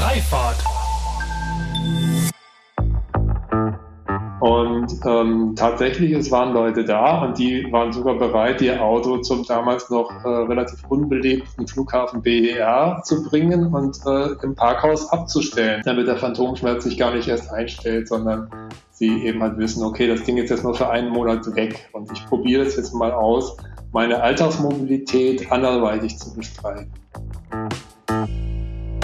Freifahrt. Und ähm, tatsächlich, es waren Leute da und die waren sogar bereit, ihr Auto zum damals noch äh, relativ unbelebten Flughafen BER zu bringen und äh, im Parkhaus abzustellen, damit der Phantomschmerz sich gar nicht erst einstellt, sondern sie eben halt wissen, okay, das Ding ist jetzt nur für einen Monat weg und ich probiere es jetzt mal aus, meine Alltagsmobilität anderweitig zu bestreiten.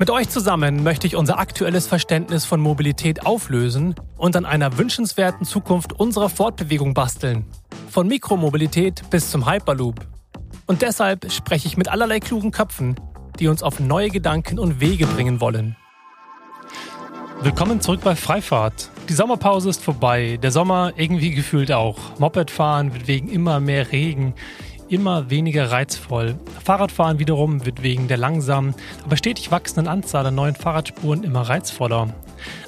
Mit euch zusammen möchte ich unser aktuelles Verständnis von Mobilität auflösen und an einer wünschenswerten Zukunft unserer Fortbewegung basteln. Von Mikromobilität bis zum Hyperloop. Und deshalb spreche ich mit allerlei klugen Köpfen, die uns auf neue Gedanken und Wege bringen wollen. Willkommen zurück bei Freifahrt. Die Sommerpause ist vorbei, der Sommer irgendwie gefühlt auch. Mopedfahren wird wegen immer mehr Regen immer weniger reizvoll. Fahrradfahren wiederum wird wegen der langsamen, aber stetig wachsenden Anzahl an neuen Fahrradspuren immer reizvoller.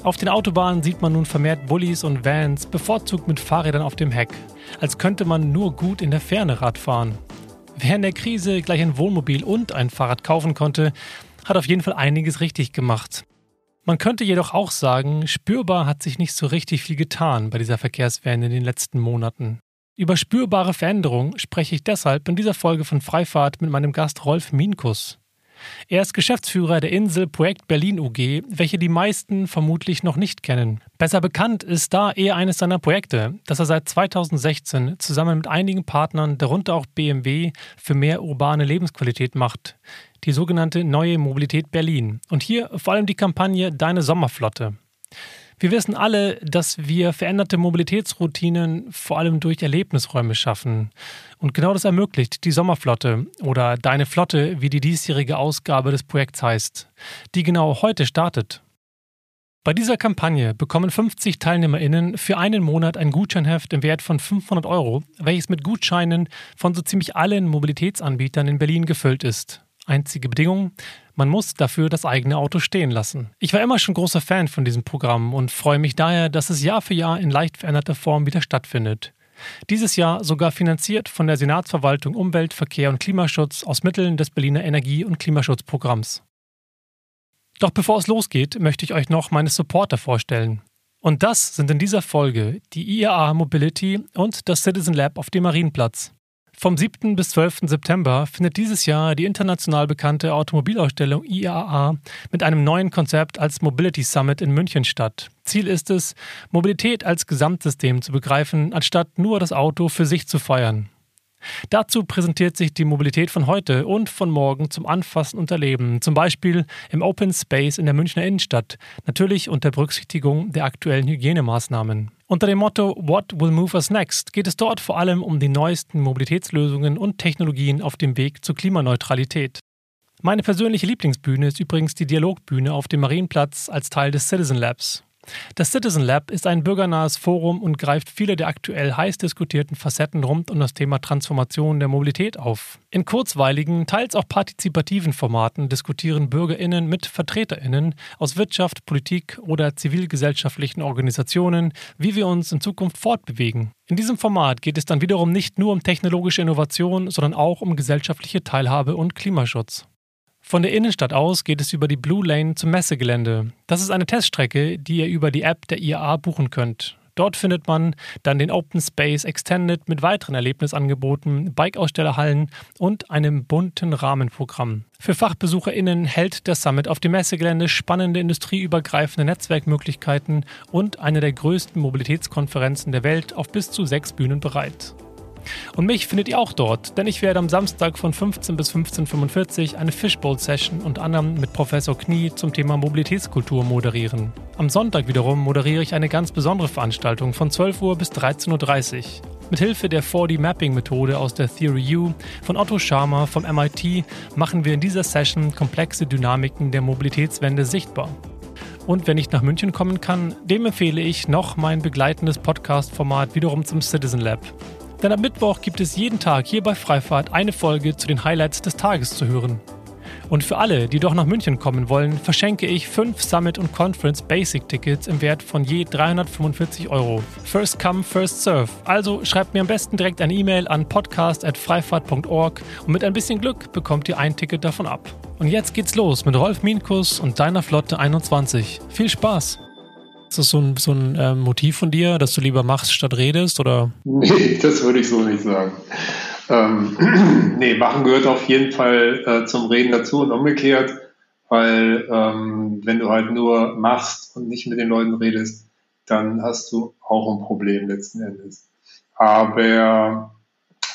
Auf den Autobahnen sieht man nun vermehrt Bullis und Vans, bevorzugt mit Fahrrädern auf dem Heck, als könnte man nur gut in der Ferne Rad fahren. Wer in der Krise gleich ein Wohnmobil und ein Fahrrad kaufen konnte, hat auf jeden Fall einiges richtig gemacht. Man könnte jedoch auch sagen, spürbar hat sich nicht so richtig viel getan bei dieser Verkehrswende in den letzten Monaten. Über spürbare Veränderungen spreche ich deshalb in dieser Folge von Freifahrt mit meinem Gast Rolf Minkus. Er ist Geschäftsführer der Insel Projekt Berlin UG, welche die meisten vermutlich noch nicht kennen. Besser bekannt ist da eher eines seiner Projekte, das er seit 2016 zusammen mit einigen Partnern, darunter auch BMW, für mehr urbane Lebensqualität macht. Die sogenannte Neue Mobilität Berlin. Und hier vor allem die Kampagne Deine Sommerflotte. Wir wissen alle, dass wir veränderte Mobilitätsroutinen vor allem durch Erlebnisräume schaffen. Und genau das ermöglicht die Sommerflotte oder Deine Flotte, wie die diesjährige Ausgabe des Projekts heißt, die genau heute startet. Bei dieser Kampagne bekommen 50 TeilnehmerInnen für einen Monat ein Gutscheinheft im Wert von 500 Euro, welches mit Gutscheinen von so ziemlich allen Mobilitätsanbietern in Berlin gefüllt ist. Einzige Bedingung, man muss dafür das eigene Auto stehen lassen. Ich war immer schon großer Fan von diesem Programm und freue mich daher, dass es Jahr für Jahr in leicht veränderter Form wieder stattfindet. Dieses Jahr sogar finanziert von der Senatsverwaltung Umwelt, Verkehr und Klimaschutz aus Mitteln des Berliner Energie- und Klimaschutzprogramms. Doch bevor es losgeht, möchte ich euch noch meine Supporter vorstellen. Und das sind in dieser Folge die IAA Mobility und das Citizen Lab auf dem Marienplatz. Vom 7. bis 12. September findet dieses Jahr die international bekannte Automobilausstellung IAA mit einem neuen Konzept als Mobility Summit in München statt. Ziel ist es, Mobilität als Gesamtsystem zu begreifen, anstatt nur das Auto für sich zu feiern. Dazu präsentiert sich die Mobilität von heute und von morgen zum Anfassen und Erleben, zum Beispiel im Open Space in der Münchner Innenstadt, natürlich unter Berücksichtigung der aktuellen Hygienemaßnahmen. Unter dem Motto What will move us next geht es dort vor allem um die neuesten Mobilitätslösungen und Technologien auf dem Weg zur Klimaneutralität. Meine persönliche Lieblingsbühne ist übrigens die Dialogbühne auf dem Marienplatz als Teil des Citizen Labs. Das Citizen Lab ist ein bürgernahes Forum und greift viele der aktuell heiß diskutierten Facetten rund um das Thema Transformation der Mobilität auf. In kurzweiligen, teils auch partizipativen Formaten diskutieren Bürgerinnen mit Vertreterinnen aus Wirtschaft, Politik oder zivilgesellschaftlichen Organisationen, wie wir uns in Zukunft fortbewegen. In diesem Format geht es dann wiederum nicht nur um technologische Innovation, sondern auch um gesellschaftliche Teilhabe und Klimaschutz. Von der Innenstadt aus geht es über die Blue Lane zum Messegelände. Das ist eine Teststrecke, die ihr über die App der IAA buchen könnt. Dort findet man dann den Open Space Extended mit weiteren Erlebnisangeboten, Bike-Ausstellerhallen und einem bunten Rahmenprogramm. Für FachbesucherInnen hält der Summit auf dem Messegelände spannende industrieübergreifende Netzwerkmöglichkeiten und eine der größten Mobilitätskonferenzen der Welt auf bis zu sechs Bühnen bereit. Und mich findet ihr auch dort, denn ich werde am Samstag von 15 bis 15.45 Uhr eine Fishbowl-Session und anderem mit Professor Knie zum Thema Mobilitätskultur moderieren. Am Sonntag wiederum moderiere ich eine ganz besondere Veranstaltung von 12 Uhr bis 13.30 Uhr. Mithilfe der 4D-Mapping-Methode aus der Theory U von Otto Scharmer vom MIT machen wir in dieser Session komplexe Dynamiken der Mobilitätswende sichtbar. Und wer nicht nach München kommen kann, dem empfehle ich noch mein begleitendes Podcast-Format wiederum zum Citizen Lab. Denn am Mittwoch gibt es jeden Tag hier bei Freifahrt eine Folge zu den Highlights des Tages zu hören. Und für alle, die doch nach München kommen wollen, verschenke ich fünf Summit und Conference Basic Tickets im Wert von je 345 Euro. First come, first serve. Also schreibt mir am besten direkt eine E-Mail an podcast.freifahrt.org und mit ein bisschen Glück bekommt ihr ein Ticket davon ab. Und jetzt geht's los mit Rolf Minkus und deiner Flotte 21. Viel Spaß! Ist das so ein, so ein ähm, Motiv von dir, dass du lieber machst statt redest? Oder? Nee, das würde ich so nicht sagen. Ähm, nee, machen gehört auf jeden Fall äh, zum Reden dazu und umgekehrt, weil ähm, wenn du halt nur machst und nicht mit den Leuten redest, dann hast du auch ein Problem letzten Endes. Aber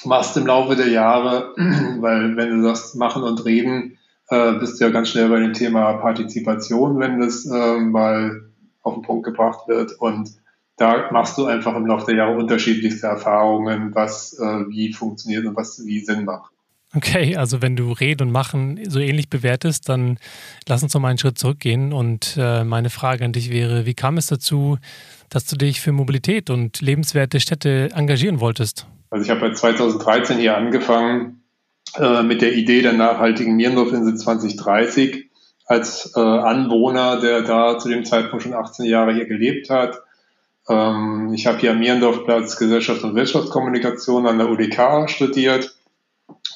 machst im Laufe der Jahre, weil wenn du sagst, machen und reden, äh, bist du ja ganz schnell bei dem Thema Partizipation, wenn das äh, mal auf den Punkt gebracht wird. Und da machst du einfach im Laufe der Jahre unterschiedlichste Erfahrungen, was äh, wie funktioniert und was wie Sinn macht. Okay, also wenn du Reden und Machen so ähnlich bewertest, dann lass uns noch mal einen Schritt zurückgehen. Und äh, meine Frage an dich wäre, wie kam es dazu, dass du dich für Mobilität und lebenswerte Städte engagieren wolltest? Also ich habe 2013 hier angefangen äh, mit der Idee der nachhaltigen Mierendorfinsel 2030 als äh, Anwohner, der da zu dem Zeitpunkt schon 18 Jahre hier gelebt hat ähm, ich habe hier am Mierendorfplatz Gesellschaft und Wirtschaftskommunikation an der UDK studiert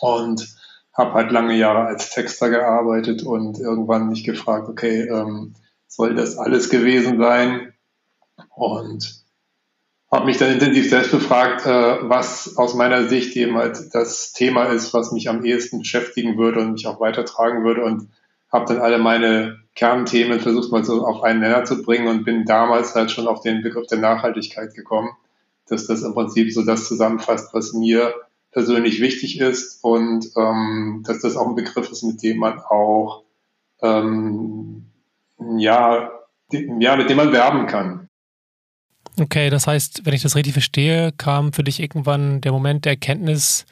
und habe halt lange Jahre als Texter gearbeitet und irgendwann mich gefragt, okay, ähm, soll das alles gewesen sein? Und habe mich dann intensiv selbst befragt, äh, was aus meiner Sicht eben halt das Thema ist, was mich am ehesten beschäftigen würde und mich auch weitertragen würde und habe dann alle meine Kernthemen versucht mal so auf einen Nenner zu bringen und bin damals halt schon auf den Begriff der Nachhaltigkeit gekommen, dass das im Prinzip so das zusammenfasst, was mir persönlich wichtig ist und ähm, dass das auch ein Begriff ist, mit dem man auch ähm, ja, ja, mit dem man werben kann. Okay, das heißt, wenn ich das richtig verstehe, kam für dich irgendwann der Moment der Erkenntnis,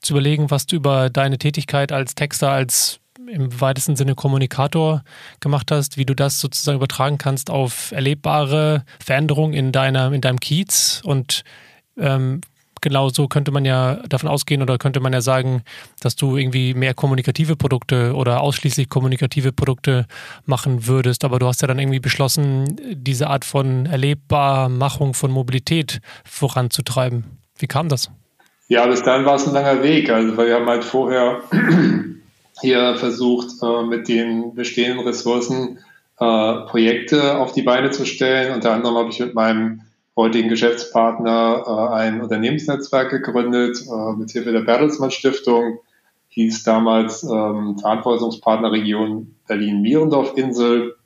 zu überlegen, was du über deine Tätigkeit als Texter, als im weitesten Sinne Kommunikator gemacht hast, wie du das sozusagen übertragen kannst auf erlebbare Veränderungen in deiner, in deinem Kiez und ähm, genau so könnte man ja davon ausgehen oder könnte man ja sagen, dass du irgendwie mehr kommunikative Produkte oder ausschließlich kommunikative Produkte machen würdest. Aber du hast ja dann irgendwie beschlossen, diese Art von Erlebbarmachung von Mobilität voranzutreiben. Wie kam das? Ja, bis dahin war es ein langer Weg. Also wir haben halt vorher hier versucht, äh, mit den bestehenden Ressourcen äh, Projekte auf die Beine zu stellen. Unter anderem habe ich mit meinem heutigen Geschäftspartner äh, ein Unternehmensnetzwerk gegründet, äh, mit Hilfe der Bertelsmann Stiftung, hieß damals ähm, Verantwortungspartner Region Berlin-Mierendorf-Insel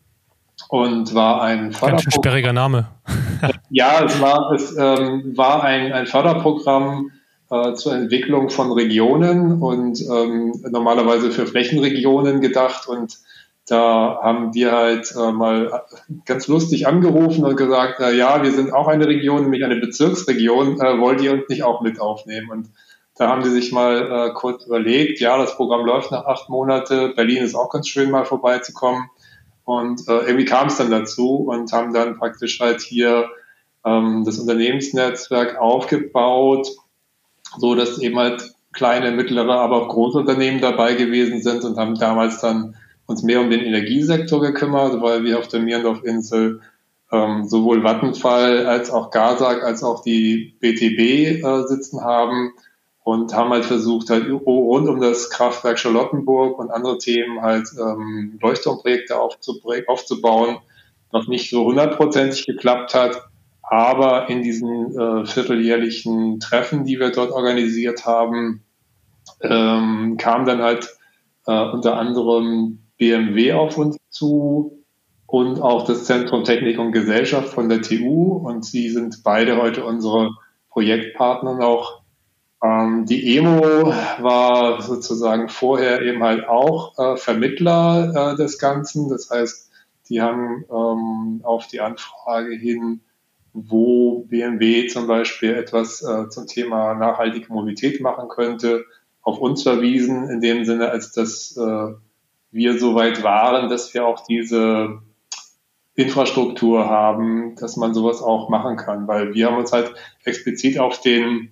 und war ein Förderprogramm. Ganz sperriger Name. ja, es war, es, ähm, war ein, ein Förderprogramm, äh, zur Entwicklung von Regionen und ähm, normalerweise für Flächenregionen gedacht. Und da haben wir halt äh, mal ganz lustig angerufen und gesagt, na ja, wir sind auch eine Region, nämlich eine Bezirksregion, äh, wollt ihr uns nicht auch mit aufnehmen? Und da haben sie sich mal äh, kurz überlegt, ja, das Programm läuft nach acht Monate, Berlin ist auch ganz schön mal vorbeizukommen. Und äh, irgendwie kam es dann dazu und haben dann praktisch halt hier ähm, das Unternehmensnetzwerk aufgebaut so dass eben halt kleine, mittlere, aber auch große Unternehmen dabei gewesen sind und haben damals dann uns mehr um den Energiesektor gekümmert, weil wir auf der Mierendorf-Insel ähm, sowohl Vattenfall als auch Gasak als auch die BTB äh, sitzen haben und haben halt versucht, halt rund um das Kraftwerk Charlottenburg und andere Themen halt ähm, Leuchtturmprojekte aufzubauen, noch nicht so hundertprozentig geklappt hat. Aber in diesen äh, vierteljährlichen Treffen, die wir dort organisiert haben, ähm, kam dann halt äh, unter anderem BMW auf uns zu und auch das Zentrum Technik und Gesellschaft von der TU. Und sie sind beide heute unsere Projektpartner noch. Ähm, die EMO war sozusagen vorher eben halt auch äh, Vermittler äh, des Ganzen. Das heißt, die haben ähm, auf die Anfrage hin wo BMW zum Beispiel etwas äh, zum Thema nachhaltige Mobilität machen könnte, auf uns verwiesen, in dem Sinne, als dass äh, wir so weit waren, dass wir auch diese Infrastruktur haben, dass man sowas auch machen kann, weil wir haben uns halt explizit auf den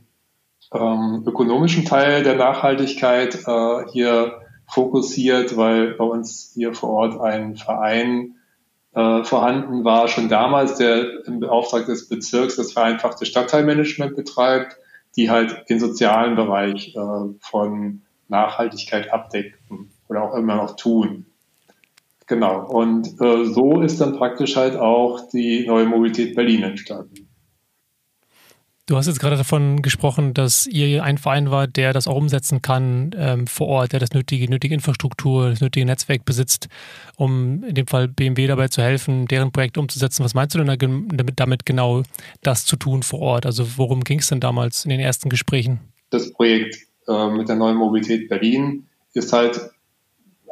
ähm, ökonomischen Teil der Nachhaltigkeit äh, hier fokussiert, weil bei uns hier vor Ort ein Verein äh, vorhanden war, schon damals, der im Auftrag des Bezirks das vereinfachte Stadtteilmanagement betreibt, die halt den sozialen Bereich äh, von Nachhaltigkeit abdecken oder auch immer noch tun. Genau. Und äh, so ist dann praktisch halt auch die neue Mobilität Berlin entstanden. Du hast jetzt gerade davon gesprochen, dass ihr ein Verein war, der das auch umsetzen kann ähm, vor Ort, der das nötige, nötige Infrastruktur, das nötige Netzwerk besitzt, um in dem Fall BMW dabei zu helfen, deren Projekt umzusetzen. Was meinst du denn damit, damit genau das zu tun vor Ort? Also worum ging es denn damals in den ersten Gesprächen? Das Projekt äh, mit der neuen Mobilität Berlin ist halt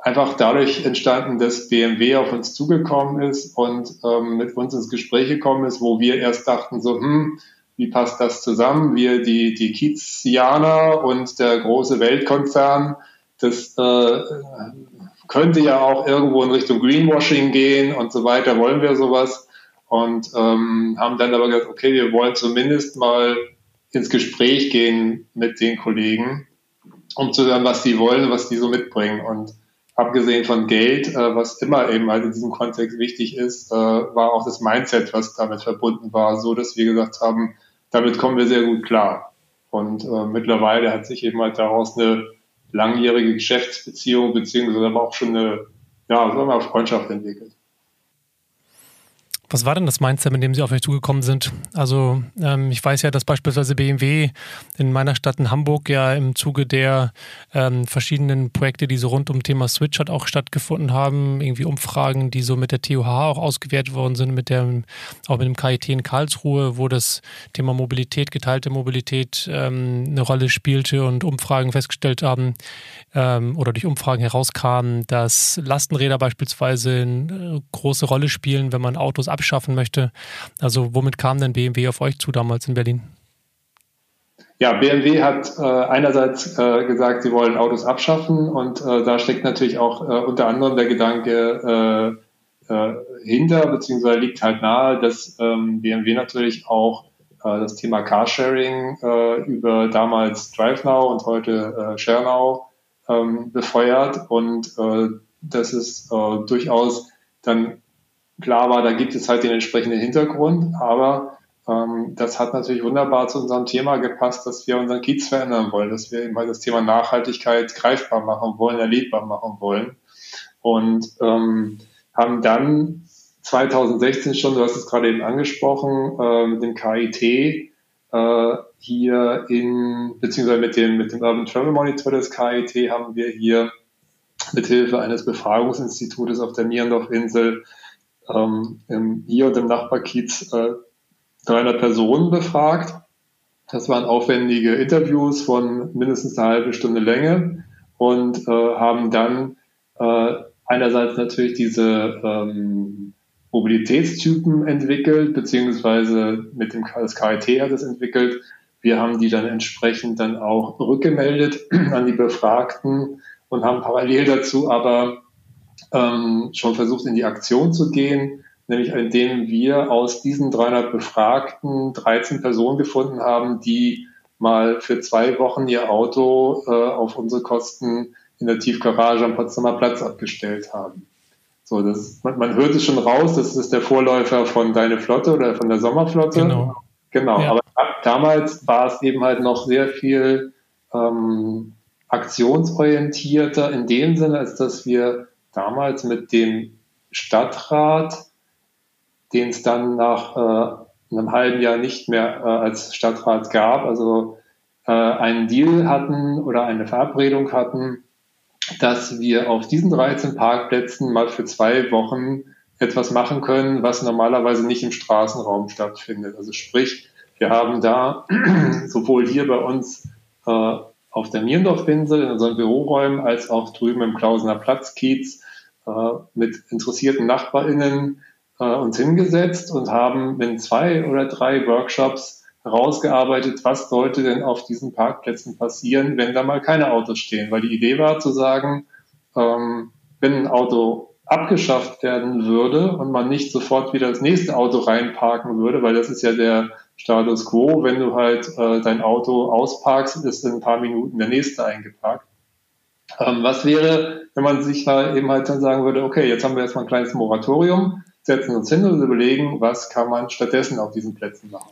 einfach dadurch entstanden, dass BMW auf uns zugekommen ist und ähm, mit uns ins Gespräch gekommen ist, wo wir erst dachten so, hm, wie passt das zusammen? Wir, die, die Kiezianer und der große Weltkonzern, das äh, könnte ja auch irgendwo in Richtung Greenwashing gehen und so weiter. Wollen wir sowas? Und ähm, haben dann aber gesagt, okay, wir wollen zumindest mal ins Gespräch gehen mit den Kollegen, um zu hören, was die wollen, was die so mitbringen. Und abgesehen von Geld, äh, was immer eben halt in diesem Kontext wichtig ist, äh, war auch das Mindset, was damit verbunden war, so dass wir gesagt haben, damit kommen wir sehr gut klar. Und äh, mittlerweile hat sich eben halt daraus eine langjährige Geschäftsbeziehung beziehungsweise aber auch schon eine, ja, sagen wir mal, Freundschaft entwickelt. Was war denn das Mindset, mit dem Sie auf euch zugekommen sind? Also ähm, ich weiß ja, dass beispielsweise BMW in meiner Stadt in Hamburg ja im Zuge der ähm, verschiedenen Projekte, die so rund um Thema Switch hat auch stattgefunden haben, irgendwie Umfragen, die so mit der TUH auch ausgewertet worden sind, mit dem, auch mit dem KIT in Karlsruhe, wo das Thema Mobilität, geteilte Mobilität ähm, eine Rolle spielte und Umfragen festgestellt haben ähm, oder durch Umfragen herauskamen, dass Lastenräder beispielsweise eine äh, große Rolle spielen, wenn man Autos abschaffen möchte. Also womit kam denn BMW auf euch zu damals in Berlin? Ja, BMW hat äh, einerseits äh, gesagt, sie wollen Autos abschaffen und äh, da steckt natürlich auch äh, unter anderem der Gedanke äh, äh, hinter, beziehungsweise liegt halt nahe, dass ähm, BMW natürlich auch das Thema Carsharing über damals DriveNow und heute ShareNow ähm, befeuert und das ist durchaus dann klar war, da gibt es halt den entsprechenden Hintergrund, aber ähm, das hat natürlich wunderbar zu unserem Thema gepasst, dass wir unseren Kiez verändern wollen, dass wir eben das Thema Nachhaltigkeit greifbar machen wollen, erlebbar machen wollen. Und ähm, haben dann 2016 schon, du hast es gerade eben angesprochen, äh, mit dem KIT äh, hier in, beziehungsweise mit dem, mit dem Urban Travel Monitor des KIT haben wir hier mithilfe eines Befragungsinstitutes auf der Nierendorf-Insel ähm, im, hier und im Nachbarkiez äh, 300 Personen befragt. Das waren aufwendige Interviews von mindestens eine halbe Stunde Länge und äh, haben dann äh, einerseits natürlich diese ähm, Mobilitätstypen entwickelt, beziehungsweise mit dem das KIT hat es entwickelt. Wir haben die dann entsprechend dann auch rückgemeldet an die Befragten und haben parallel dazu aber ähm, schon versucht, in die Aktion zu gehen, nämlich indem wir aus diesen 300 Befragten 13 Personen gefunden haben, die mal für zwei Wochen ihr Auto äh, auf unsere Kosten in der Tiefgarage am Potsdamer Platz abgestellt haben. So, das, man, man hört es schon raus, das ist der Vorläufer von Deine Flotte oder von der Sommerflotte. Genau. Genau, ja. aber damals war es eben halt noch sehr viel ähm, aktionsorientierter in dem Sinne, als dass wir damals mit dem Stadtrat, den es dann nach äh, einem halben Jahr nicht mehr äh, als Stadtrat gab, also äh, einen Deal hatten oder eine Verabredung hatten, dass wir auf diesen 13 Parkplätzen mal für zwei Wochen etwas machen können, was normalerweise nicht im Straßenraum stattfindet. Also sprich, wir haben da sowohl hier bei uns äh, auf der Mierendorfinsel in unseren Büroräumen als auch drüben im Klausener Platzkiez mit interessierten NachbarInnen äh, uns hingesetzt und haben in zwei oder drei Workshops herausgearbeitet, was sollte denn auf diesen Parkplätzen passieren, wenn da mal keine Autos stehen. Weil die Idee war zu sagen, ähm, wenn ein Auto abgeschafft werden würde und man nicht sofort wieder das nächste Auto reinparken würde, weil das ist ja der Status quo. Wenn du halt äh, dein Auto ausparkst, ist in ein paar Minuten der nächste eingeparkt. Ähm, was wäre, wenn man sich da eben halt dann sagen würde, okay, jetzt haben wir erstmal ein kleines Moratorium, setzen uns hin und überlegen, was kann man stattdessen auf diesen Plätzen machen.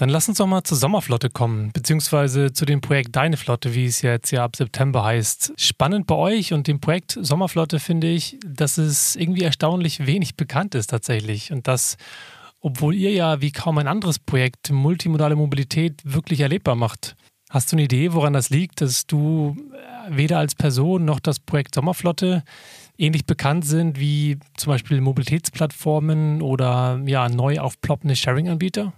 Dann lass uns doch mal zur Sommerflotte kommen, beziehungsweise zu dem Projekt Deine Flotte, wie es jetzt ja ab September heißt. Spannend bei euch und dem Projekt Sommerflotte finde ich, dass es irgendwie erstaunlich wenig bekannt ist tatsächlich. Und das, obwohl ihr ja wie kaum ein anderes Projekt multimodale Mobilität wirklich erlebbar macht. Hast du eine Idee, woran das liegt, dass du äh, weder als Person noch das Projekt Sommerflotte ähnlich bekannt sind wie zum Beispiel Mobilitätsplattformen oder ja, neu aufploppende Sharing-Anbieter?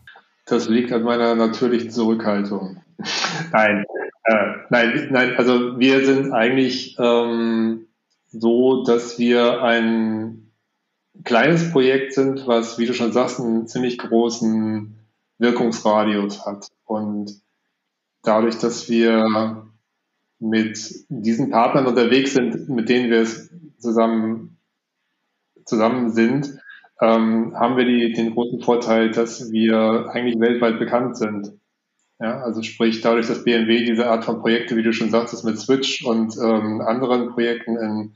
Das liegt an meiner natürlichen Zurückhaltung. nein, äh, nein, nein, also wir sind eigentlich ähm, so, dass wir ein kleines Projekt sind, was, wie du schon sagst, einen ziemlich großen Wirkungsradius hat. Und dadurch, dass wir mit diesen Partnern unterwegs sind, mit denen wir zusammen, zusammen sind, ähm, haben wir die, den großen Vorteil, dass wir eigentlich weltweit bekannt sind. Ja, also sprich, dadurch, dass BMW diese Art von Projekte, wie du schon sagtest, mit Switch und ähm, anderen Projekten in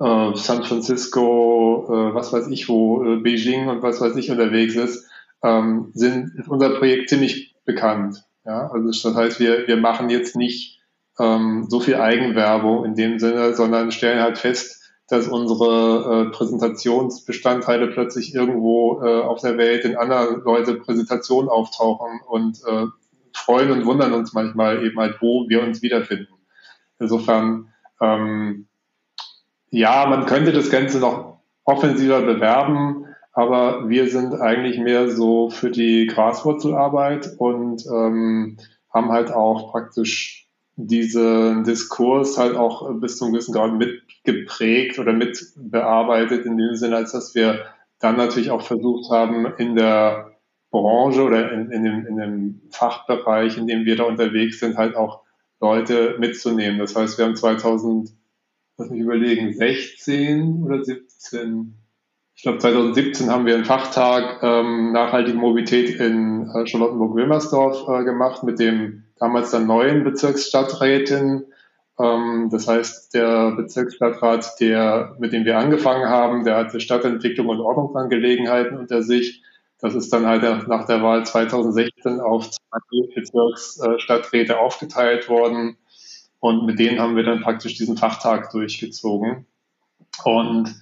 äh, San Francisco, äh, was weiß ich wo, äh, Beijing und was weiß ich unterwegs ist, ähm, sind, ist unser Projekt ziemlich bekannt. Ja, also das heißt, wir, wir machen jetzt nicht ähm, so viel Eigenwerbung in dem Sinne, sondern stellen halt fest, dass unsere äh, Präsentationsbestandteile plötzlich irgendwo äh, auf der Welt in anderen Leute Präsentationen auftauchen und äh, freuen und wundern uns manchmal eben halt, wo wir uns wiederfinden. Insofern, ähm, ja, man könnte das Ganze noch offensiver bewerben, aber wir sind eigentlich mehr so für die Graswurzelarbeit und ähm, haben halt auch praktisch diesen Diskurs halt auch bis zum gewissen Grad mitgeprägt oder mitbearbeitet, in dem Sinne, als dass wir dann natürlich auch versucht haben, in der Branche oder in, in, dem, in dem Fachbereich, in dem wir da unterwegs sind, halt auch Leute mitzunehmen. Das heißt, wir haben 2000, lass mich überlegen, 16 oder 17, ich glaube 2017 haben wir einen Fachtag ähm, nachhaltige Mobilität in äh, Charlottenburg-Wilmersdorf äh, gemacht mit dem damals dann neuen Bezirksstadträtin. Ähm, das heißt, der Bezirksstadtrat, der, mit dem wir angefangen haben, der hatte Stadtentwicklung und Ordnungsangelegenheiten unter sich. Das ist dann halt nach der Wahl 2016 auf zwei Bezirksstadträte aufgeteilt worden. Und mit denen haben wir dann praktisch diesen Fachtag durchgezogen. Und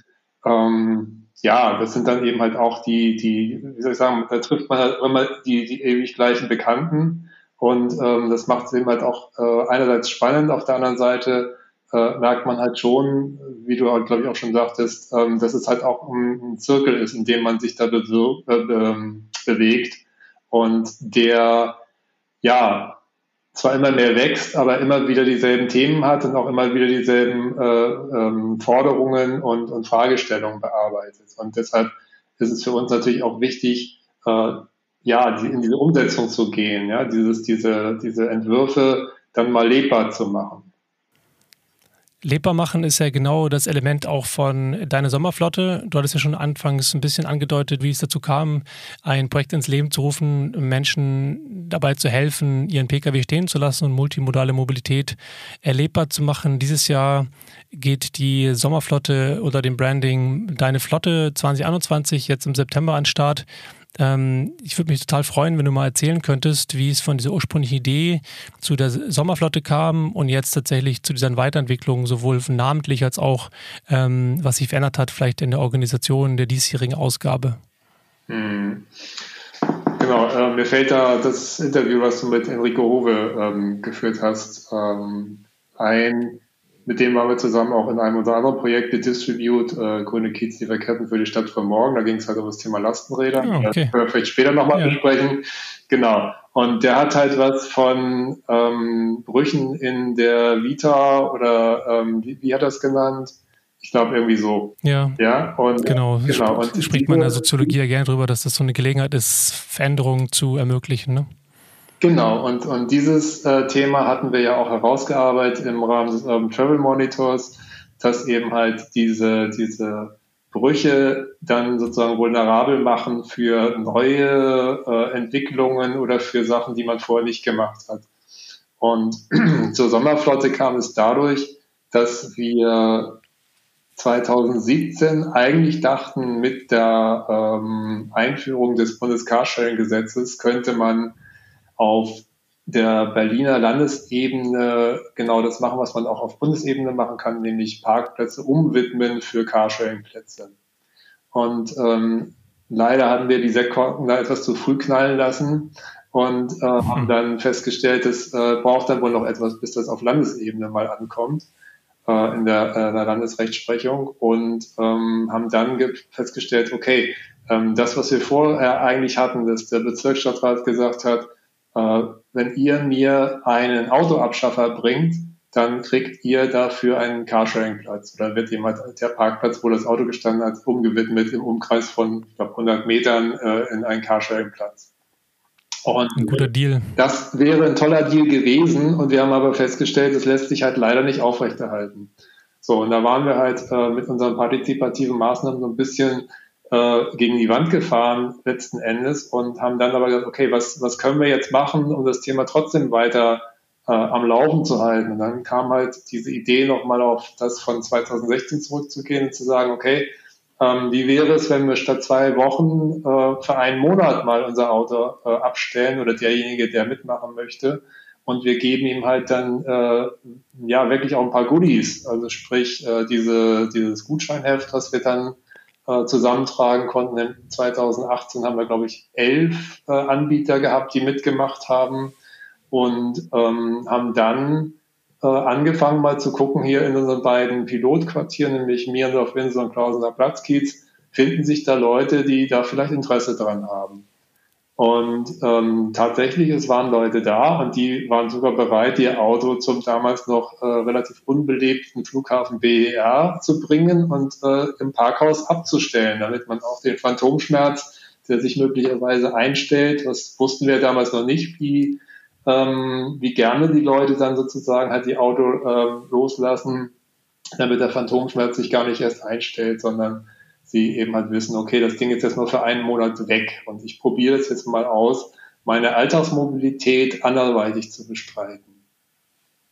ähm, ja, das sind dann eben halt auch die, die, wie soll ich sagen, da trifft man halt immer die, die ewig gleichen Bekannten. Und ähm, das macht es eben halt auch äh, einerseits spannend, auf der anderen Seite äh, merkt man halt schon, wie du, halt, glaube ich, auch schon sagtest, ähm, dass es halt auch ein, ein Zirkel ist, in dem man sich da be äh, bewegt und der ja zwar immer mehr wächst, aber immer wieder dieselben Themen hat und auch immer wieder dieselben äh, ähm, Forderungen und, und, Fragestellungen bearbeitet. Und deshalb ist es für uns natürlich auch wichtig, äh, ja, die, in diese Umsetzung zu gehen, ja, dieses, diese, diese Entwürfe dann mal lebbar zu machen. Lebbar machen ist ja genau das Element auch von deiner Sommerflotte. Du hattest ja schon anfangs ein bisschen angedeutet, wie es dazu kam, ein Projekt ins Leben zu rufen, Menschen dabei zu helfen, ihren Pkw stehen zu lassen und multimodale Mobilität erlebbar zu machen. Dieses Jahr geht die Sommerflotte oder dem Branding Deine Flotte 2021 jetzt im September an Start. Ähm, ich würde mich total freuen, wenn du mal erzählen könntest, wie es von dieser ursprünglichen Idee zu der Sommerflotte kam und jetzt tatsächlich zu diesen Weiterentwicklungen, sowohl namentlich als auch, ähm, was sich verändert hat, vielleicht in der Organisation der diesjährigen Ausgabe. Hm. Genau, äh, mir fällt da das Interview, was du mit Enrico Hove ähm, geführt hast, ähm, ein mit dem waren wir zusammen auch in einem unserer anderen Projekte Distribute, äh, grüne Kiezlieferketten für die Stadt von morgen. Da ging es halt um das Thema Lastenräder. Oh, okay. Das können wir vielleicht später nochmal ja. besprechen. Genau. Und der hat halt was von ähm, Brüchen in der Vita oder ähm, wie, wie hat er es genannt? Ich glaube irgendwie so. Ja. Ja. Und genau. genau. Und spricht man in der Soziologie ja gerne drüber, dass das so eine Gelegenheit ist, Veränderungen zu ermöglichen. Ne? Genau, und, und dieses äh, Thema hatten wir ja auch herausgearbeitet im Rahmen des Urban Travel Monitors. dass eben halt diese, diese Brüche dann sozusagen vulnerabel machen für neue äh, Entwicklungen oder für Sachen, die man vorher nicht gemacht hat. Und zur Sommerflotte kam es dadurch, dass wir 2017 eigentlich dachten, mit der ähm, Einführung des Bundescarsharing-Gesetzes könnte man auf der Berliner Landesebene genau das machen, was man auch auf Bundesebene machen kann, nämlich Parkplätze umwidmen für Carsharing-Plätze. Und ähm, leider hatten wir die Sektkorken da etwas zu früh knallen lassen und äh, haben dann festgestellt, es äh, braucht dann wohl noch etwas, bis das auf Landesebene mal ankommt äh, in, der, äh, der Landesrechtsprechung und ähm, haben dann festgestellt, okay, ähm, das, was wir vorher eigentlich hatten, dass der Bezirksstadtrat gesagt hat, äh, wenn ihr mir einen Autoabschaffer bringt, dann kriegt ihr dafür einen Carsharing-Platz. Oder wird jemand der Parkplatz, wo das Auto gestanden hat, umgewidmet im Umkreis von ich glaub, 100 Metern äh, in einen Carsharing-Platz. Und ein guter Deal. Das wäre ein toller Deal gewesen und wir haben aber festgestellt, es lässt sich halt leider nicht aufrechterhalten. So, und da waren wir halt äh, mit unseren partizipativen Maßnahmen so ein bisschen äh, gegen die Wand gefahren letzten Endes und haben dann aber gesagt, okay, was, was können wir jetzt machen, um das Thema trotzdem weiter äh, am Laufen zu halten? Und dann kam halt diese Idee nochmal auf das von 2016 zurückzugehen und zu sagen, okay, ähm, wie wäre es, wenn wir statt zwei Wochen äh, für einen Monat mal unser Auto äh, abstellen oder derjenige, der mitmachen möchte? Und wir geben ihm halt dann äh, ja wirklich auch ein paar Goodies, also sprich äh, diese, dieses Gutscheinheft, das wir dann äh, zusammentragen konnten. 2018 haben wir, glaube ich, elf äh, Anbieter gehabt, die mitgemacht haben und ähm, haben dann äh, angefangen mal zu gucken hier in unseren beiden Pilotquartieren, nämlich Mierendorf, Windsor und Klausener Platzkiez, finden sich da Leute, die da vielleicht Interesse dran haben. Und ähm, tatsächlich, es waren Leute da und die waren sogar bereit, ihr Auto zum damals noch äh, relativ unbelebten Flughafen BER zu bringen und äh, im Parkhaus abzustellen, damit man auch den Phantomschmerz, der sich möglicherweise einstellt, das wussten wir damals noch nicht, wie, ähm, wie gerne die Leute dann sozusagen halt die Auto äh, loslassen, damit der Phantomschmerz sich gar nicht erst einstellt, sondern sie eben halt wissen, okay, das Ding ist jetzt nur für einen Monat weg und ich probiere es jetzt mal aus, meine Alltagsmobilität anderweitig zu bestreiten.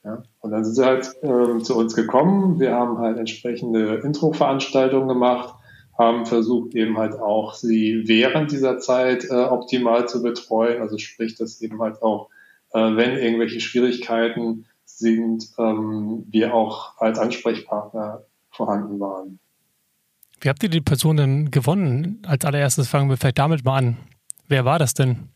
Ja, und dann sind sie halt ähm, zu uns gekommen. Wir haben halt entsprechende Intro-Veranstaltungen gemacht, haben versucht eben halt auch sie während dieser Zeit äh, optimal zu betreuen. Also sprich, dass eben halt auch, äh, wenn irgendwelche Schwierigkeiten sind, ähm, wir auch als Ansprechpartner vorhanden waren. Wie habt ihr die Person denn gewonnen? Als allererstes fangen wir vielleicht damit mal an. Wer war das denn?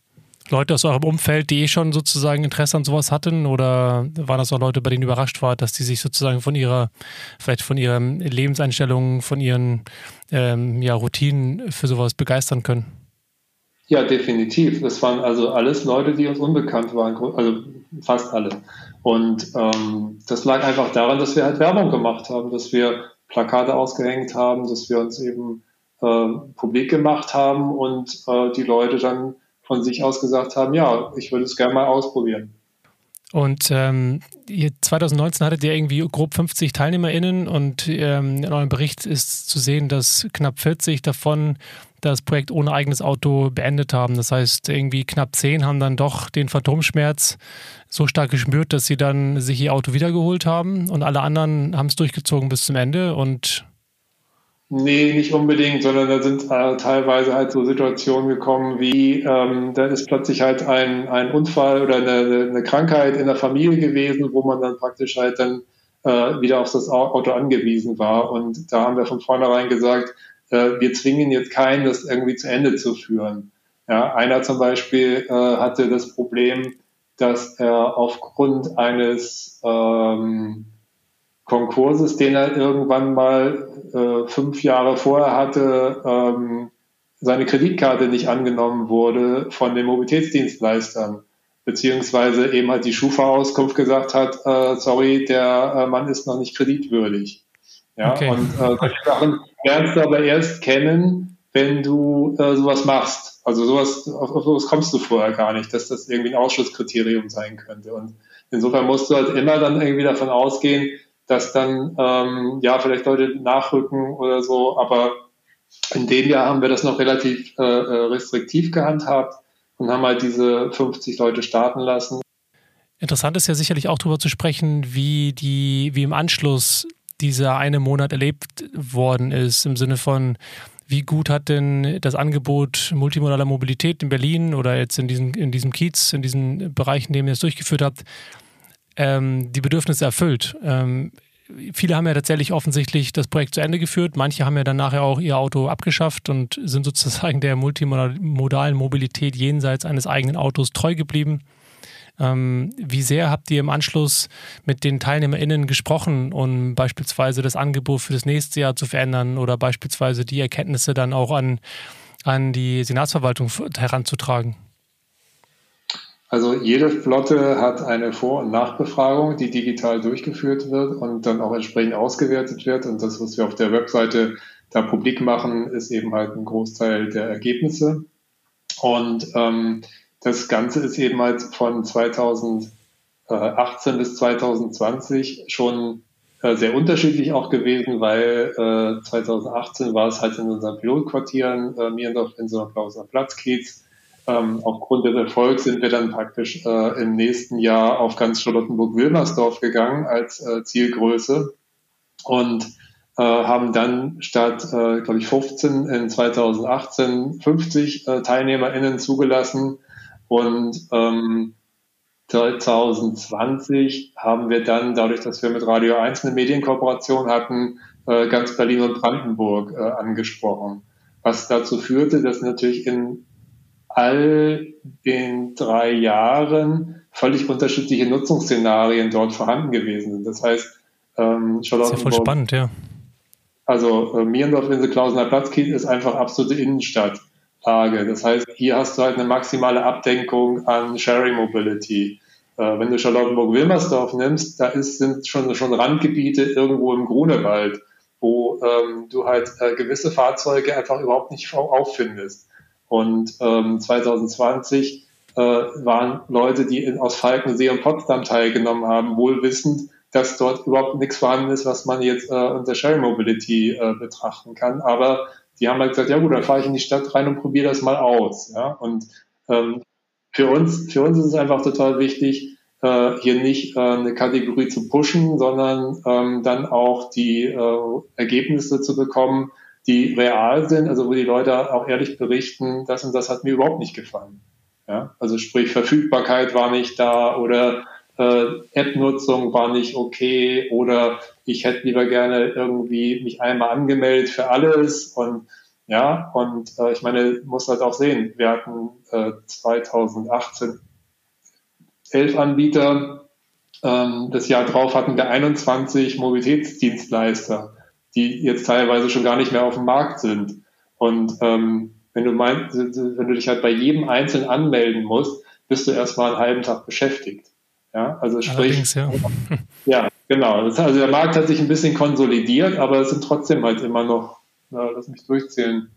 Leute aus eurem Umfeld, die eh schon sozusagen Interesse an sowas hatten? Oder waren das auch Leute, bei denen überrascht war, dass die sich sozusagen von ihrer, vielleicht von ihren Lebenseinstellungen, von ihren ähm, ja, Routinen für sowas begeistern können? Ja, definitiv. Das waren also alles Leute, die uns unbekannt waren, also fast alle. Und ähm, das lag einfach daran, dass wir halt Werbung gemacht haben, dass wir Plakate ausgehängt haben, dass wir uns eben äh, publik gemacht haben und äh, die Leute dann von sich aus gesagt haben, ja, ich würde es gerne mal ausprobieren. Und ähm, 2019 hattet ihr irgendwie grob 50 TeilnehmerInnen und ähm, in eurem Bericht ist zu sehen, dass knapp 40 davon das Projekt ohne eigenes Auto beendet haben. Das heißt, irgendwie knapp 10 haben dann doch den Phantomschmerz so stark gespürt, dass sie dann sich ihr Auto wiedergeholt haben und alle anderen haben es durchgezogen bis zum Ende und Nee, nicht unbedingt, sondern da sind äh, teilweise halt so Situationen gekommen, wie ähm, da ist plötzlich halt ein, ein Unfall oder eine, eine Krankheit in der Familie gewesen, wo man dann praktisch halt dann äh, wieder auf das Auto angewiesen war. Und da haben wir von vornherein gesagt, äh, wir zwingen jetzt keinen, das irgendwie zu Ende zu führen. Ja, einer zum Beispiel äh, hatte das Problem, dass er aufgrund eines ähm, Konkurses, den er irgendwann mal äh, fünf Jahre vorher hatte, ähm, seine Kreditkarte nicht angenommen wurde von den Mobilitätsdienstleistern, beziehungsweise eben halt die Schufa-Auskunft gesagt hat, äh, sorry, der äh, Mann ist noch nicht kreditwürdig. Ja, okay. und äh, solche Sachen lernst du aber erst kennen, wenn du äh, sowas machst. Also sowas, auf, auf sowas kommst du vorher gar nicht, dass das irgendwie ein Ausschlusskriterium sein könnte. Und insofern musst du halt immer dann irgendwie davon ausgehen, dass dann ähm, ja vielleicht Leute nachrücken oder so, aber in dem Jahr haben wir das noch relativ äh, äh restriktiv gehandhabt und haben halt diese 50 Leute starten lassen. Interessant ist ja sicherlich auch darüber zu sprechen, wie die, wie im Anschluss dieser eine Monat erlebt worden ist, im Sinne von, wie gut hat denn das Angebot multimodaler Mobilität in Berlin oder jetzt in diesem, in diesem Kiez, in diesen Bereichen, in denen ihr es durchgeführt habt, ähm, die Bedürfnisse erfüllt? Ähm, viele haben ja tatsächlich offensichtlich das Projekt zu Ende geführt. Manche haben ja dann nachher auch ihr Auto abgeschafft und sind sozusagen der multimodalen Mobilität jenseits eines eigenen Autos treu geblieben. Ähm, wie sehr habt ihr im Anschluss mit den TeilnehmerInnen gesprochen, um beispielsweise das Angebot für das nächste Jahr zu verändern oder beispielsweise die Erkenntnisse dann auch an, an die Senatsverwaltung heranzutragen? Also jede Flotte hat eine Vor- und Nachbefragung, die digital durchgeführt wird und dann auch entsprechend ausgewertet wird. Und das, was wir auf der Webseite da publik machen, ist eben halt ein Großteil der Ergebnisse. Und ähm, das Ganze ist eben halt von 2018 bis 2020 schon äh, sehr unterschiedlich auch gewesen, weil äh, 2018 war es halt in unseren Pilotquartieren, äh, Mierendorf, Insel Plauser Platzkiez. Ähm, aufgrund des Erfolgs sind wir dann praktisch äh, im nächsten Jahr auf ganz Charlottenburg-Wilmersdorf gegangen als äh, Zielgröße und äh, haben dann statt, äh, glaube ich, 15 in 2018 50 äh, TeilnehmerInnen zugelassen und ähm, 2020 haben wir dann, dadurch, dass wir mit Radio 1 eine Medienkooperation hatten, äh, ganz Berlin und Brandenburg äh, angesprochen. Was dazu führte, dass natürlich in all den drei Jahren völlig unterschiedliche Nutzungsszenarien dort vorhanden gewesen sind. Das heißt, ähm, Charlottenburg. Das ist ja voll spannend, ja. Also äh, Mierendorf, Insel, Klausener Platz, ist einfach absolute Innenstadt. Tage. Das heißt, hier hast du halt eine maximale Abdenkung an Sharing Mobility. Äh, wenn du Charlottenburg-Wilmersdorf nimmst, da ist, sind schon, schon Randgebiete irgendwo im Grunewald, wo ähm, du halt äh, gewisse Fahrzeuge einfach überhaupt nicht auffindest. Und ähm, 2020 äh, waren Leute, die in, aus Falkensee und Potsdam teilgenommen haben, wohl wissend, dass dort überhaupt nichts vorhanden ist, was man jetzt äh, unter Sharing Mobility äh, betrachten kann. Aber die haben halt gesagt, ja gut, dann fahre ich in die Stadt rein und probiere das mal aus. Ja? Und ähm, für uns, für uns ist es einfach total wichtig, äh, hier nicht äh, eine Kategorie zu pushen, sondern ähm, dann auch die äh, Ergebnisse zu bekommen, die real sind, also wo die Leute auch ehrlich berichten, das und das hat mir überhaupt nicht gefallen. Ja? Also sprich, Verfügbarkeit war nicht da oder äh, App-Nutzung war nicht okay oder ich hätte lieber gerne irgendwie mich einmal angemeldet für alles und ja, und äh, ich meine, muss halt auch sehen, wir hatten äh, 2018 elf Anbieter, ähm, das Jahr drauf hatten wir 21 Mobilitätsdienstleister, die jetzt teilweise schon gar nicht mehr auf dem Markt sind. Und ähm, wenn du meinst, wenn du dich halt bei jedem Einzelnen anmelden musst, bist du erstmal einen halben Tag beschäftigt. Ja, also sprich, ja. ja, genau. also der Markt hat sich ein bisschen konsolidiert, aber es sind trotzdem halt immer noch, na, lass mich durchzählen,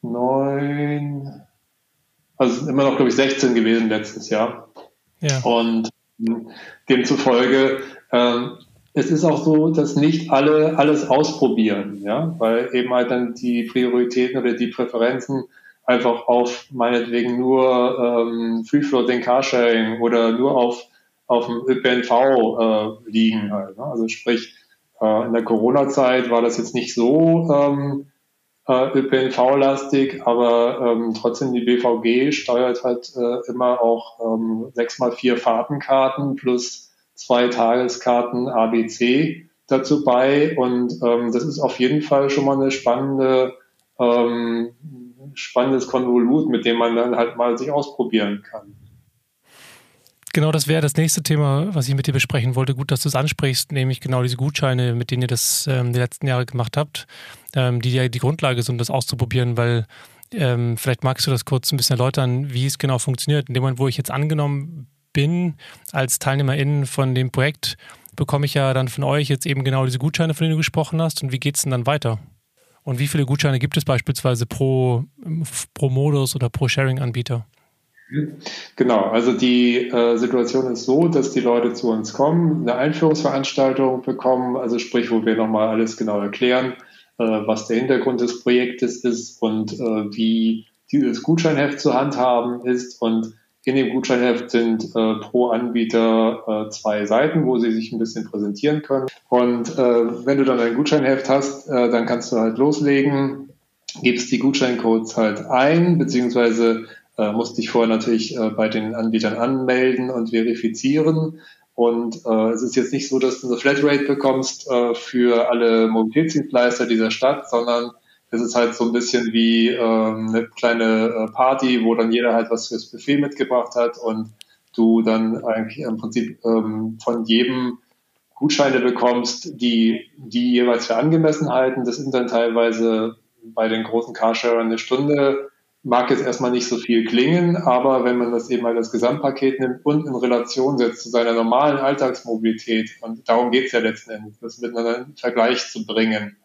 neun, also es sind immer noch, glaube ich, 16 gewesen letztes Jahr. Ja. Und demzufolge, ähm, es ist auch so, dass nicht alle alles ausprobieren, ja, weil eben halt dann die Prioritäten oder die Präferenzen einfach auf meinetwegen nur ähm, Free Floating Carsharing oder nur auf auf dem ÖPNV äh, liegen. Halt, ne? Also sprich, äh, in der Corona-Zeit war das jetzt nicht so ähm, äh, ÖPNV-lastig, aber ähm, trotzdem die BVG steuert halt äh, immer auch ähm, 6 mal 4 Fahrtenkarten plus zwei Tageskarten ABC dazu bei. Und ähm, das ist auf jeden Fall schon mal eine spannende, ähm, spannendes Konvolut, mit dem man dann halt mal sich ausprobieren kann. Genau, das wäre das nächste Thema, was ich mit dir besprechen wollte. Gut, dass du es ansprichst, nämlich genau diese Gutscheine, mit denen ihr das ähm, die letzten Jahre gemacht habt, ähm, die ja die Grundlage sind, um das auszuprobieren, weil ähm, vielleicht magst du das kurz ein bisschen erläutern, wie es genau funktioniert. In dem Moment, wo ich jetzt angenommen bin als Teilnehmerin von dem Projekt, bekomme ich ja dann von euch jetzt eben genau diese Gutscheine, von denen du gesprochen hast. Und wie geht es denn dann weiter? Und wie viele Gutscheine gibt es beispielsweise pro, pro Modus oder pro Sharing-Anbieter? Genau, also die äh, Situation ist so, dass die Leute zu uns kommen, eine Einführungsveranstaltung bekommen, also sprich, wo wir nochmal alles genau erklären, äh, was der Hintergrund des Projektes ist und äh, wie dieses Gutscheinheft zu handhaben ist. Und in dem Gutscheinheft sind äh, pro Anbieter äh, zwei Seiten, wo sie sich ein bisschen präsentieren können. Und äh, wenn du dann ein Gutscheinheft hast, äh, dann kannst du halt loslegen, gibst die Gutscheincodes halt ein, beziehungsweise äh, musst dich vorher natürlich äh, bei den Anbietern anmelden und verifizieren. Und es ist jetzt nicht so, dass du eine Flatrate bekommst für alle Mobilitätsdienstleister dieser Stadt, sondern es ist halt so ein bisschen wie ähm, eine kleine äh, Party, wo dann jeder halt was fürs Buffet mitgebracht hat und du dann eigentlich im Prinzip ähm, von jedem Gutscheine bekommst, die die jeweils für angemessen halten. Das sind dann teilweise bei den großen Carsharern eine Stunde mag jetzt erstmal nicht so viel klingen, aber wenn man das eben mal das Gesamtpaket nimmt und in Relation setzt zu seiner normalen Alltagsmobilität, und darum geht es ja letzten Endes, das miteinander in Vergleich zu bringen.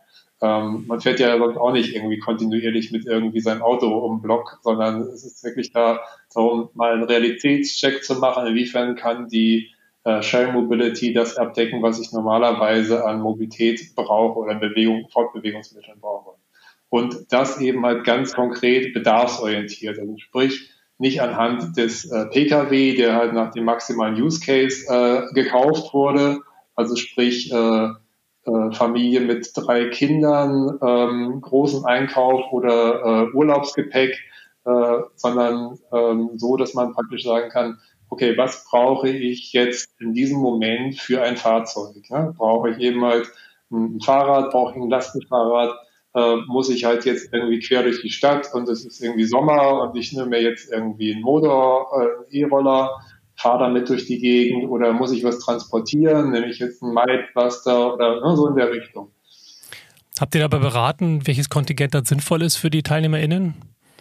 Ähm, man fährt ja auch nicht irgendwie kontinuierlich mit irgendwie seinem Auto um Block, sondern es ist wirklich da darum, mal einen Realitätscheck zu machen, inwiefern kann die äh, Share Mobility das abdecken, was ich normalerweise an Mobilität brauche oder Bewegung, Fortbewegungsmitteln brauche. Und das eben halt ganz konkret bedarfsorientiert. Also sprich, nicht anhand des äh, Pkw, der halt nach dem maximalen Use Case äh, gekauft wurde, also sprich äh, äh, Familie mit drei Kindern, ähm, großen Einkauf oder äh, Urlaubsgepäck, äh, sondern ähm, so, dass man praktisch sagen kann, okay, was brauche ich jetzt in diesem Moment für ein Fahrzeug? Ne? Brauche ich eben halt ein Fahrrad, brauche ich ein Lastenfahrrad, äh, muss ich halt jetzt irgendwie quer durch die Stadt und es ist irgendwie Sommer und ich nehme mir jetzt irgendwie einen Motor, äh, einen E-Roller, fahre damit durch die Gegend oder muss ich was transportieren, nehme ich jetzt einen Maidbuster oder ne, so in der Richtung. Habt ihr dabei beraten, welches Kontingent da sinnvoll ist für die TeilnehmerInnen?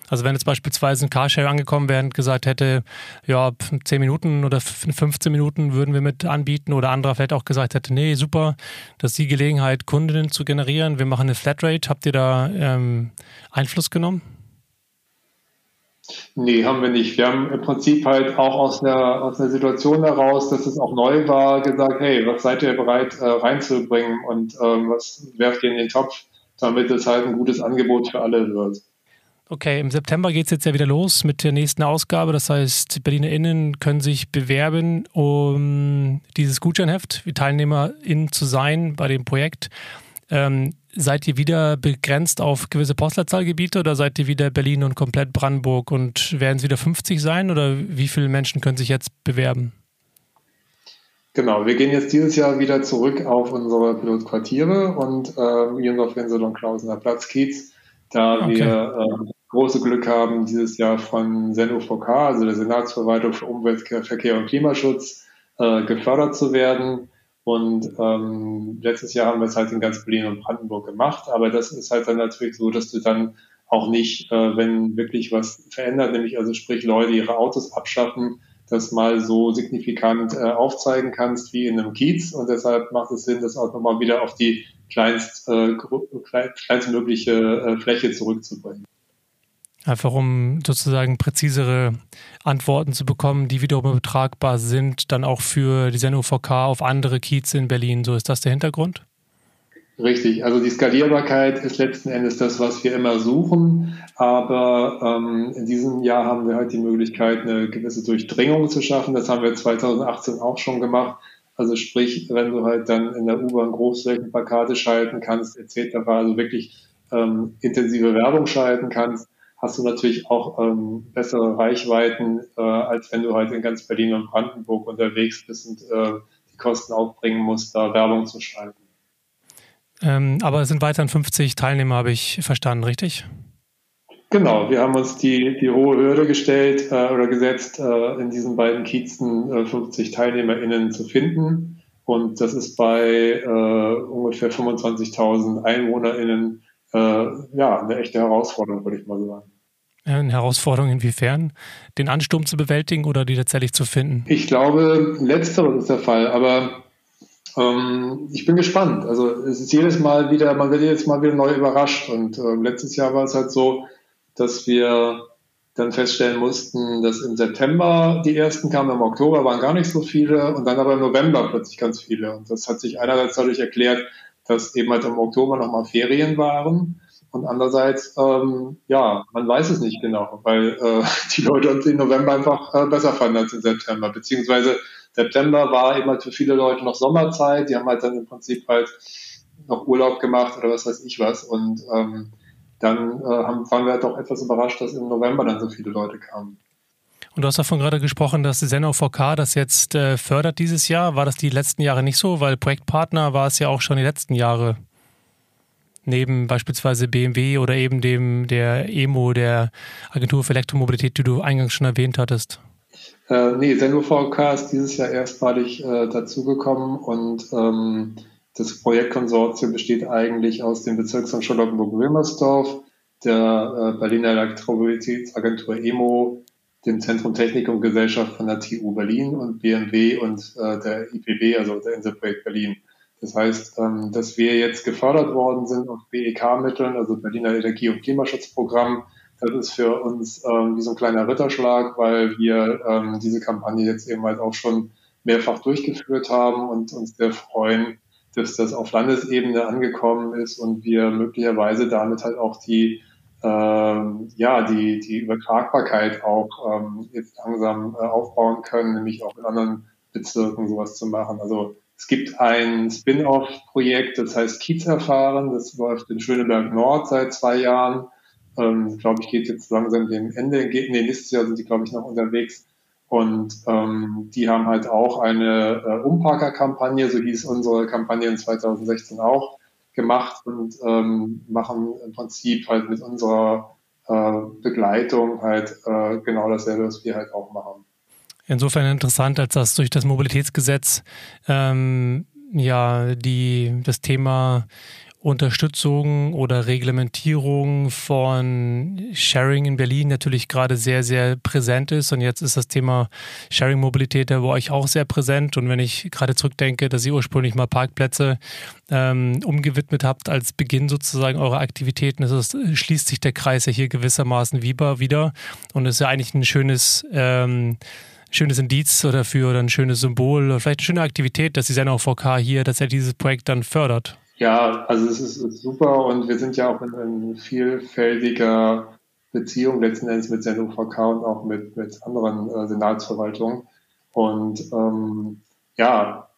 Also wenn jetzt beispielsweise ein Carshare angekommen wäre und gesagt hätte, ja, 10 Minuten oder 15 Minuten würden wir mit anbieten oder anderer vielleicht auch gesagt hätte, nee, super, das ist die Gelegenheit, Kundinnen zu generieren, wir machen eine Flatrate. Habt ihr da ähm, Einfluss genommen? Nee, haben wir nicht. Wir haben im Prinzip halt auch aus einer, aus einer Situation heraus, dass es auch neu war, gesagt, hey, was seid ihr bereit äh, reinzubringen und ähm, was werft ihr in den Topf, damit es halt ein gutes Angebot für alle wird. Okay, im September geht es jetzt ja wieder los mit der nächsten Ausgabe. Das heißt, BerlinerInnen können sich bewerben, um dieses Gutscheinheft, wie TeilnehmerInnen zu sein bei dem Projekt. Ähm, seid ihr wieder begrenzt auf gewisse Postleitzahlgebiete oder seid ihr wieder Berlin und komplett Brandenburg und werden es wieder 50 sein oder wie viele Menschen können sich jetzt bewerben? Genau, wir gehen jetzt dieses Jahr wieder zurück auf unsere Pilotquartiere und äh, Jüngerdorf, Winselung, Klausener Platz, Kiez, da okay. wir äh, große Glück haben, dieses Jahr von SENUVK, also der Senatsverwaltung für Umwelt, Verkehr und Klimaschutz, äh, gefördert zu werden. Und ähm, letztes Jahr haben wir es halt in ganz Berlin und Brandenburg gemacht. Aber das ist halt dann natürlich so, dass du dann auch nicht, äh, wenn wirklich was verändert, nämlich also sprich Leute ihre Autos abschaffen, das mal so signifikant äh, aufzeigen kannst wie in einem Kiez. Und deshalb macht es Sinn, das auch nochmal wieder auf die kleinst, äh, kleinstmögliche äh, Fläche zurückzubringen. Einfach um sozusagen präzisere Antworten zu bekommen, die wiederum übertragbar sind, dann auch für die UVK auf andere Kieze in Berlin. So ist das der Hintergrund? Richtig, also die Skalierbarkeit ist letzten Endes das, was wir immer suchen. Aber ähm, in diesem Jahr haben wir halt die Möglichkeit, eine gewisse Durchdringung zu schaffen. Das haben wir 2018 auch schon gemacht. Also sprich, wenn du halt dann in der U-Bahn Großflächenplakate schalten kannst, etc., also wirklich ähm, intensive Werbung schalten kannst, hast du natürlich auch ähm, bessere Reichweiten, äh, als wenn du halt in ganz Berlin und Brandenburg unterwegs bist und äh, die Kosten aufbringen musst, da Werbung zu schalten. Ähm, aber es sind weiterhin 50 Teilnehmer, habe ich verstanden, richtig? Genau, wir haben uns die, die hohe Hürde gestellt äh, oder gesetzt, äh, in diesen beiden Kiezen 50 äh, TeilnehmerInnen zu finden. Und das ist bei äh, ungefähr 25.000 EinwohnerInnen ja, eine echte Herausforderung, würde ich mal sagen. Eine Herausforderung inwiefern? Den Ansturm zu bewältigen oder die tatsächlich zu finden? Ich glaube, letzteres ist der Fall, aber ähm, ich bin gespannt. Also es ist jedes Mal wieder, man wird jedes Mal wieder neu überrascht. Und äh, letztes Jahr war es halt so, dass wir dann feststellen mussten, dass im September die ersten kamen, im Oktober waren gar nicht so viele und dann aber im November plötzlich ganz viele. Und das hat sich einerseits dadurch erklärt, dass eben halt im Oktober nochmal Ferien waren und andererseits, ähm, ja, man weiß es nicht genau, weil äh, die Leute den November einfach äh, besser fanden als im September. Beziehungsweise September war eben halt für viele Leute noch Sommerzeit, die haben halt dann im Prinzip halt noch Urlaub gemacht oder was weiß ich was. Und ähm, dann äh, haben, waren wir halt doch etwas überrascht, dass im November dann so viele Leute kamen. Und du hast davon gerade gesprochen, dass Seno VK das jetzt äh, fördert dieses Jahr. War das die letzten Jahre nicht so? Weil Projektpartner war es ja auch schon die letzten Jahre. Neben beispielsweise BMW oder eben dem der EMO, der Agentur für Elektromobilität, die du eingangs schon erwähnt hattest. Äh, nee, Seno VK ist dieses Jahr erstmalig äh, dazugekommen und ähm, das Projektkonsortium besteht eigentlich aus dem Bezirksamt Charlottenburg-Wilmersdorf, der äh, Berliner Elektromobilitätsagentur EMO, dem Zentrum Technik und Gesellschaft von der TU Berlin und BMW und äh, der IPB, also der Inselprojekt Berlin. Das heißt, ähm, dass wir jetzt gefördert worden sind auf BEK-Mitteln, also Berliner Energie- und Klimaschutzprogramm. Das ist für uns ähm, wie so ein kleiner Ritterschlag, weil wir ähm, diese Kampagne jetzt eben halt auch schon mehrfach durchgeführt haben und uns sehr freuen, dass das auf Landesebene angekommen ist und wir möglicherweise damit halt auch die ähm, ja die die Übertragbarkeit auch ähm, jetzt langsam äh, aufbauen können, nämlich auch in anderen Bezirken sowas zu machen. Also es gibt ein Spin-off-Projekt, das heißt Kiez erfahren. Das läuft in Schöneberg Nord seit zwei Jahren. Ähm, glaube ich, geht jetzt langsam dem Ende. Geht, nee, nächstes Jahr sind die, glaube ich, noch unterwegs. Und ähm, die haben halt auch eine äh, Umparker-Kampagne, so hieß unsere Kampagne in 2016 auch, gemacht und ähm, machen im Prinzip halt mit unserer äh, Begleitung halt äh, genau dasselbe, was wir halt auch machen. Insofern interessant, als dass durch das Mobilitätsgesetz ähm, ja die das Thema Unterstützung oder Reglementierung von Sharing in Berlin natürlich gerade sehr, sehr präsent ist. Und jetzt ist das Thema Sharing-Mobilität da bei euch auch sehr präsent. Und wenn ich gerade zurückdenke, dass ihr ursprünglich mal Parkplätze ähm, umgewidmet habt als Beginn sozusagen eurer Aktivitäten, ist, schließt sich der Kreis ja hier gewissermaßen wieder. Und es ist ja eigentlich ein schönes ähm, schönes Indiz oder für oder ein schönes Symbol oder vielleicht eine schöne Aktivität, dass die Sendung VK hier tatsächlich dieses Projekt dann fördert. Ja, also es ist, ist super und wir sind ja auch in, in vielfältiger Beziehung letzten Endes mit Sendung VK und auch mit, mit anderen äh, Senatsverwaltungen. Und ähm, ja,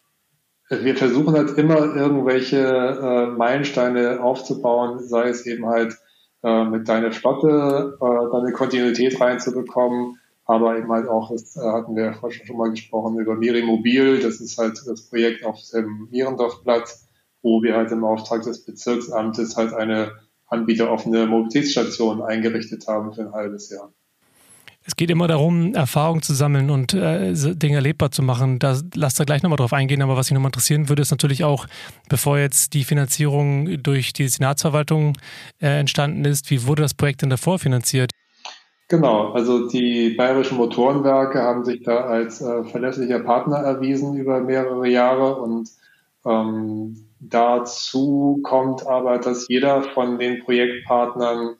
wir versuchen halt immer irgendwelche äh, Meilensteine aufzubauen, sei es eben halt äh, mit deiner Flotte, äh, deine Kontinuität reinzubekommen, aber eben halt auch, das äh, hatten wir ja schon mal gesprochen, über Mirimobil, das ist halt das Projekt auf dem Mierendorfplatz, wo wir halt im Auftrag des Bezirksamtes halt eine anbieteroffene Mobilitätsstation eingerichtet haben für ein halbes Jahr. Es geht immer darum, Erfahrungen zu sammeln und äh, Dinge erlebbar zu machen. Da lasst da gleich nochmal drauf eingehen. Aber was mich nochmal interessieren würde, ist natürlich auch, bevor jetzt die Finanzierung durch die Senatsverwaltung äh, entstanden ist, wie wurde das Projekt denn davor finanziert? Genau, also die bayerischen Motorenwerke haben sich da als äh, verlässlicher Partner erwiesen über mehrere Jahre und ähm, dazu kommt aber, dass jeder von den Projektpartnern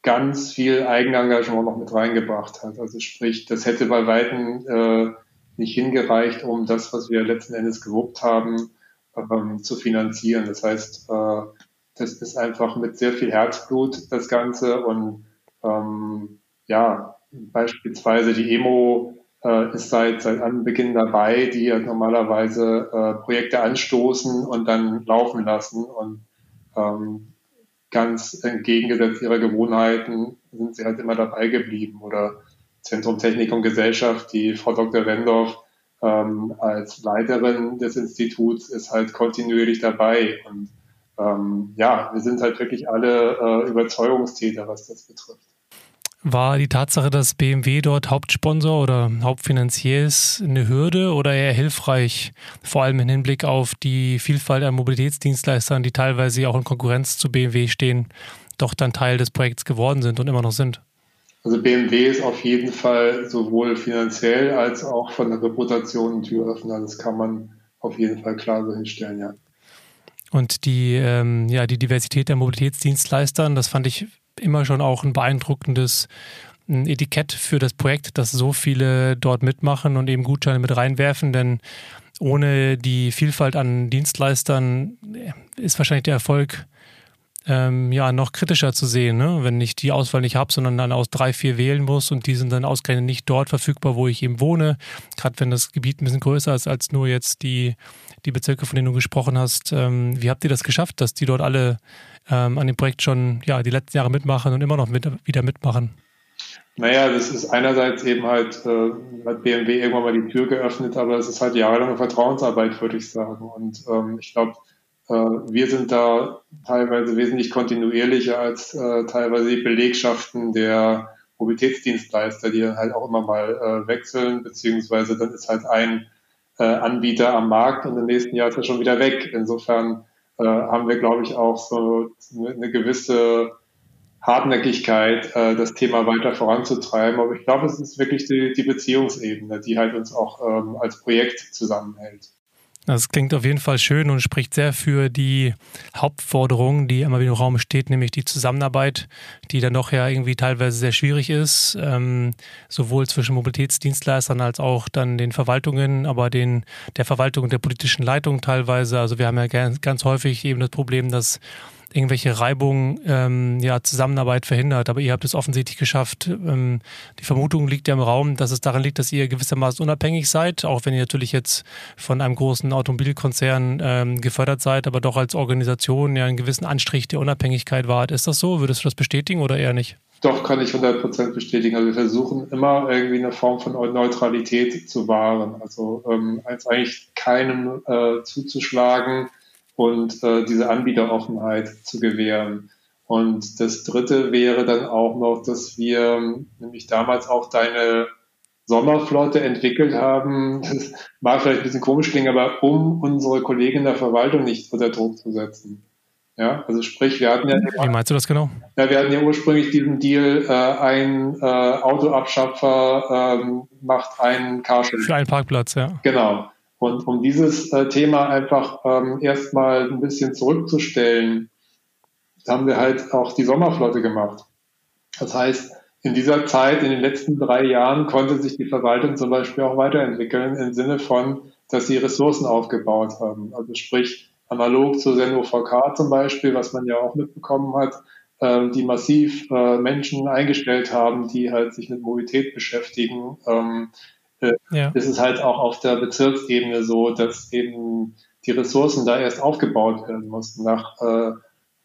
ganz viel Eigenengagement noch mit reingebracht hat. Also sprich, das hätte bei Weitem äh, nicht hingereicht, um das, was wir letzten Endes gewuppt haben, ähm, zu finanzieren. Das heißt, äh, das ist einfach mit sehr viel Herzblut das Ganze und ähm, ja, beispielsweise die EMO äh, ist seit, seit Anbeginn dabei, die ja normalerweise äh, Projekte anstoßen und dann laufen lassen und ähm, ganz entgegengesetzt ihrer Gewohnheiten sind sie halt immer dabei geblieben. Oder Zentrum Technik und Gesellschaft, die Frau Dr. Wendorf ähm, als Leiterin des Instituts ist halt kontinuierlich dabei. Und ähm, ja, wir sind halt wirklich alle äh, Überzeugungstäter, was das betrifft. War die Tatsache, dass BMW dort Hauptsponsor oder Hauptfinanzier ist, eine Hürde oder eher hilfreich, vor allem im Hinblick auf die Vielfalt an Mobilitätsdienstleistern, die teilweise auch in Konkurrenz zu BMW stehen, doch dann Teil des Projekts geworden sind und immer noch sind? Also BMW ist auf jeden Fall sowohl finanziell als auch von der Reputation ein Türöffner. Das kann man auf jeden Fall klar so hinstellen, ja. Und die, ähm, ja, die Diversität der Mobilitätsdienstleistern, das fand ich immer schon auch ein beeindruckendes ein Etikett für das Projekt, dass so viele dort mitmachen und eben Gutscheine mit reinwerfen, denn ohne die Vielfalt an Dienstleistern ist wahrscheinlich der Erfolg ähm, ja noch kritischer zu sehen, ne? wenn ich die Auswahl nicht habe, sondern dann aus drei, vier wählen muss und die sind dann ausgerechnet nicht dort verfügbar, wo ich eben wohne. Gerade wenn das Gebiet ein bisschen größer ist als nur jetzt die, die Bezirke, von denen du gesprochen hast. Ähm, wie habt ihr das geschafft, dass die dort alle ähm, an dem Projekt schon ja, die letzten Jahre mitmachen und immer noch mit, wieder mitmachen? Naja, das ist einerseits eben halt, äh, hat BMW irgendwann mal die Tür geöffnet, aber es ist halt jahrelange Vertrauensarbeit, würde ich sagen. Und ähm, ich glaube, äh, wir sind da teilweise wesentlich kontinuierlicher als äh, teilweise die Belegschaften der Mobilitätsdienstleister, die dann halt auch immer mal äh, wechseln, beziehungsweise dann ist halt ein äh, Anbieter am Markt und im nächsten Jahr ist er schon wieder weg. Insofern äh, haben wir, glaube ich, auch so eine gewisse Hartnäckigkeit, äh, das Thema weiter voranzutreiben. Aber ich glaube, es ist wirklich die, die Beziehungsebene, die halt uns auch ähm, als Projekt zusammenhält. Das klingt auf jeden Fall schön und spricht sehr für die Hauptforderung, die immer wieder im Raum steht, nämlich die Zusammenarbeit, die dann doch ja irgendwie teilweise sehr schwierig ist, ähm, sowohl zwischen Mobilitätsdienstleistern als auch dann den Verwaltungen, aber den der Verwaltung und der politischen Leitung teilweise. Also wir haben ja ganz, ganz häufig eben das Problem, dass irgendwelche Reibungen, ähm, ja, Zusammenarbeit verhindert. Aber ihr habt es offensichtlich geschafft. Ähm, die Vermutung liegt ja im Raum, dass es daran liegt, dass ihr gewissermaßen unabhängig seid, auch wenn ihr natürlich jetzt von einem großen Automobilkonzern ähm, gefördert seid, aber doch als Organisation ja einen gewissen Anstrich der Unabhängigkeit wart. Ist das so? Würdest du das bestätigen oder eher nicht? Doch, kann ich 100% bestätigen. Also wir versuchen immer irgendwie eine Form von Neutralität zu wahren. Also ähm, als eigentlich keinem äh, zuzuschlagen, und äh, diese Anbieteroffenheit zu gewähren. Und das Dritte wäre dann auch noch, dass wir nämlich damals auch deine Sommerflotte entwickelt haben. Das mag vielleicht ein bisschen komisch klingen, aber um unsere Kollegen in der Verwaltung nicht unter Druck zu setzen. Ja, also sprich, wir hatten ja. Wie meinst du das genau? Ja, wir hatten ja ursprünglich diesen Deal, äh, ein äh, Autoabschaffer ähm, macht einen Carsharing. Für einen Parkplatz, ja. Genau. Und um dieses äh, Thema einfach ähm, erstmal ein bisschen zurückzustellen, haben wir halt auch die Sommerflotte gemacht. Das heißt, in dieser Zeit, in den letzten drei Jahren, konnte sich die Verwaltung zum Beispiel auch weiterentwickeln im Sinne von, dass sie Ressourcen aufgebaut haben. Also sprich, analog zu Sendo VK zum Beispiel, was man ja auch mitbekommen hat, äh, die massiv äh, Menschen eingestellt haben, die halt sich mit Mobilität beschäftigen, ähm, äh, ja. ist es halt auch auf der Bezirksebene so, dass eben die Ressourcen da erst aufgebaut werden mussten. Nach äh,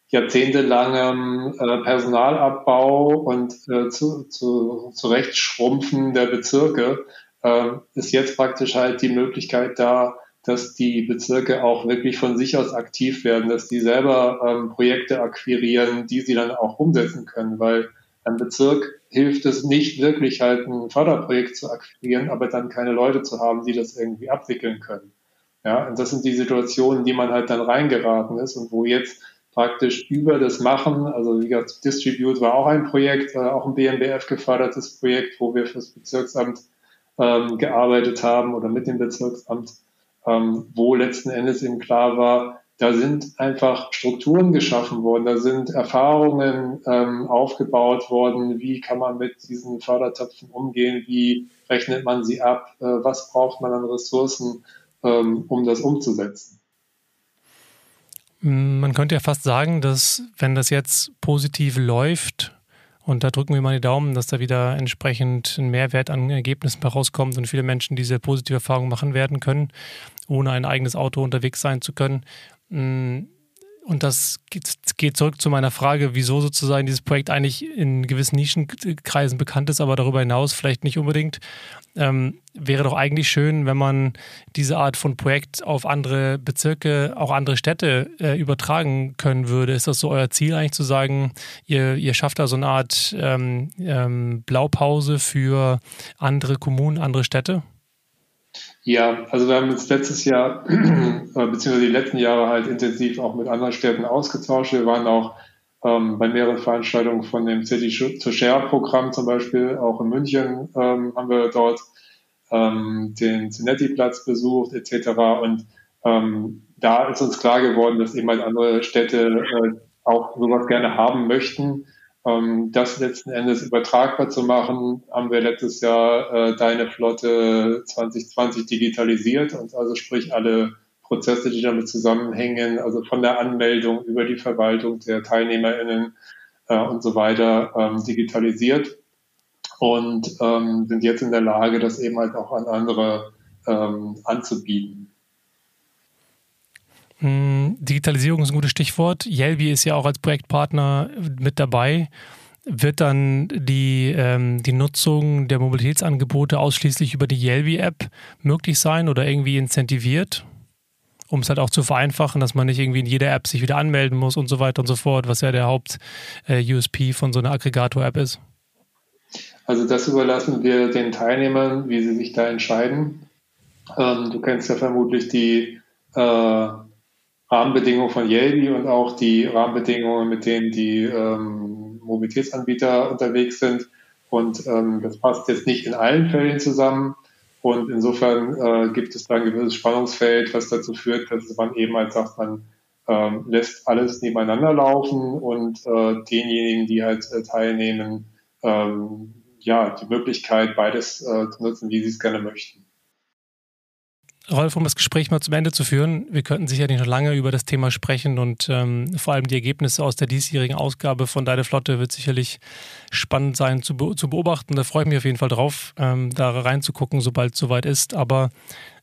jahrzehntelangem äh, Personalabbau und äh, zu, zu, Zurechtschrumpfen der Bezirke äh, ist jetzt praktisch halt die Möglichkeit da, dass die Bezirke auch wirklich von sich aus aktiv werden, dass die selber ähm, Projekte akquirieren, die sie dann auch umsetzen können, weil ein Bezirk hilft es nicht wirklich halt ein Förderprojekt zu akquirieren, aber dann keine Leute zu haben, die das irgendwie abwickeln können. Ja, und das sind die Situationen, die man halt dann reingeraten ist und wo jetzt praktisch über das Machen, also wie gesagt, Distribute war auch ein Projekt, äh, auch ein BMBF gefördertes Projekt, wo wir fürs Bezirksamt ähm, gearbeitet haben oder mit dem Bezirksamt, ähm, wo letzten Endes eben klar war, da sind einfach Strukturen geschaffen worden, da sind Erfahrungen ähm, aufgebaut worden, wie kann man mit diesen Fördertöpfen umgehen, wie rechnet man sie ab, äh, was braucht man an Ressourcen, ähm, um das umzusetzen. Man könnte ja fast sagen, dass wenn das jetzt positiv läuft, und da drücken wir mal die Daumen, dass da wieder entsprechend ein Mehrwert an Ergebnissen herauskommt und viele Menschen diese positive Erfahrung machen werden können, ohne ein eigenes Auto unterwegs sein zu können. Mm, und das geht zurück zu meiner Frage, wieso sozusagen dieses Projekt eigentlich in gewissen Nischenkreisen bekannt ist, aber darüber hinaus vielleicht nicht unbedingt. Ähm, wäre doch eigentlich schön, wenn man diese Art von Projekt auf andere Bezirke, auch andere Städte äh, übertragen können würde. Ist das so euer Ziel eigentlich zu sagen, ihr, ihr schafft da so eine Art ähm, ähm, Blaupause für andere Kommunen, andere Städte? Ja, also wir haben uns letztes Jahr, beziehungsweise die letzten Jahre halt intensiv auch mit anderen Städten ausgetauscht. Wir waren auch ähm, bei mehreren Veranstaltungen von dem City to Share Programm zum Beispiel, auch in München ähm, haben wir dort ähm, den Zinetti-Platz besucht etc. Und ähm, da ist uns klar geworden, dass eben halt andere Städte äh, auch sowas gerne haben möchten. Ähm, das letzten Endes übertragbar zu machen, haben wir letztes Jahr äh, Deine Flotte 2020 digitalisiert und also sprich alle Prozesse, die damit zusammenhängen, also von der Anmeldung über die Verwaltung der TeilnehmerInnen äh, und so weiter ähm, digitalisiert und ähm, sind jetzt in der Lage, das eben halt auch an andere ähm, anzubieten. Hm, Digitalisierung ist ein gutes Stichwort. Yelby ist ja auch als Projektpartner mit dabei. Wird dann die, ähm, die Nutzung der Mobilitätsangebote ausschließlich über die Yelby-App möglich sein oder irgendwie incentiviert? Um es halt auch zu vereinfachen, dass man nicht irgendwie in jeder App sich wieder anmelden muss und so weiter und so fort, was ja der Haupt-USP äh, von so einer Aggregator-App ist. Also das überlassen wir den Teilnehmern, wie sie sich da entscheiden. Ähm, du kennst ja vermutlich die äh, Rahmenbedingungen von Yelby und auch die Rahmenbedingungen, mit denen die ähm, Mobilitätsanbieter unterwegs sind. Und ähm, das passt jetzt nicht in allen Fällen zusammen. Und insofern äh, gibt es da ein gewisses Spannungsfeld, was dazu führt, dass man eben halt sagt, man ähm, lässt alles nebeneinander laufen und äh, denjenigen, die halt äh, teilnehmen, ähm, ja, die Möglichkeit, beides äh, zu nutzen, wie sie es gerne möchten. Rolf, um das Gespräch mal zum Ende zu führen, wir könnten sicherlich noch lange über das Thema sprechen und ähm, vor allem die Ergebnisse aus der diesjährigen Ausgabe von Deine Flotte wird sicherlich spannend sein zu, be zu beobachten. Da freue ich mich auf jeden Fall drauf, ähm, da reinzugucken, sobald es soweit ist. Aber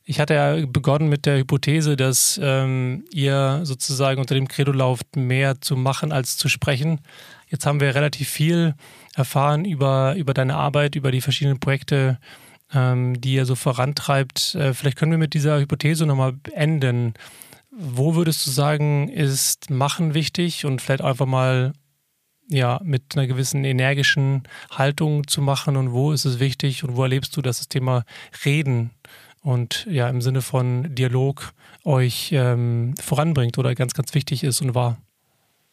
ich hatte ja begonnen mit der Hypothese, dass ähm, ihr sozusagen unter dem Credo lauft, mehr zu machen als zu sprechen. Jetzt haben wir relativ viel erfahren über, über deine Arbeit, über die verschiedenen Projekte, ähm, die er so vorantreibt. Äh, vielleicht können wir mit dieser Hypothese nochmal enden. Wo würdest du sagen, ist Machen wichtig und vielleicht einfach mal ja, mit einer gewissen energischen Haltung zu machen und wo ist es wichtig und wo erlebst du, dass das Thema Reden und ja im Sinne von Dialog euch ähm, voranbringt oder ganz, ganz wichtig ist und war?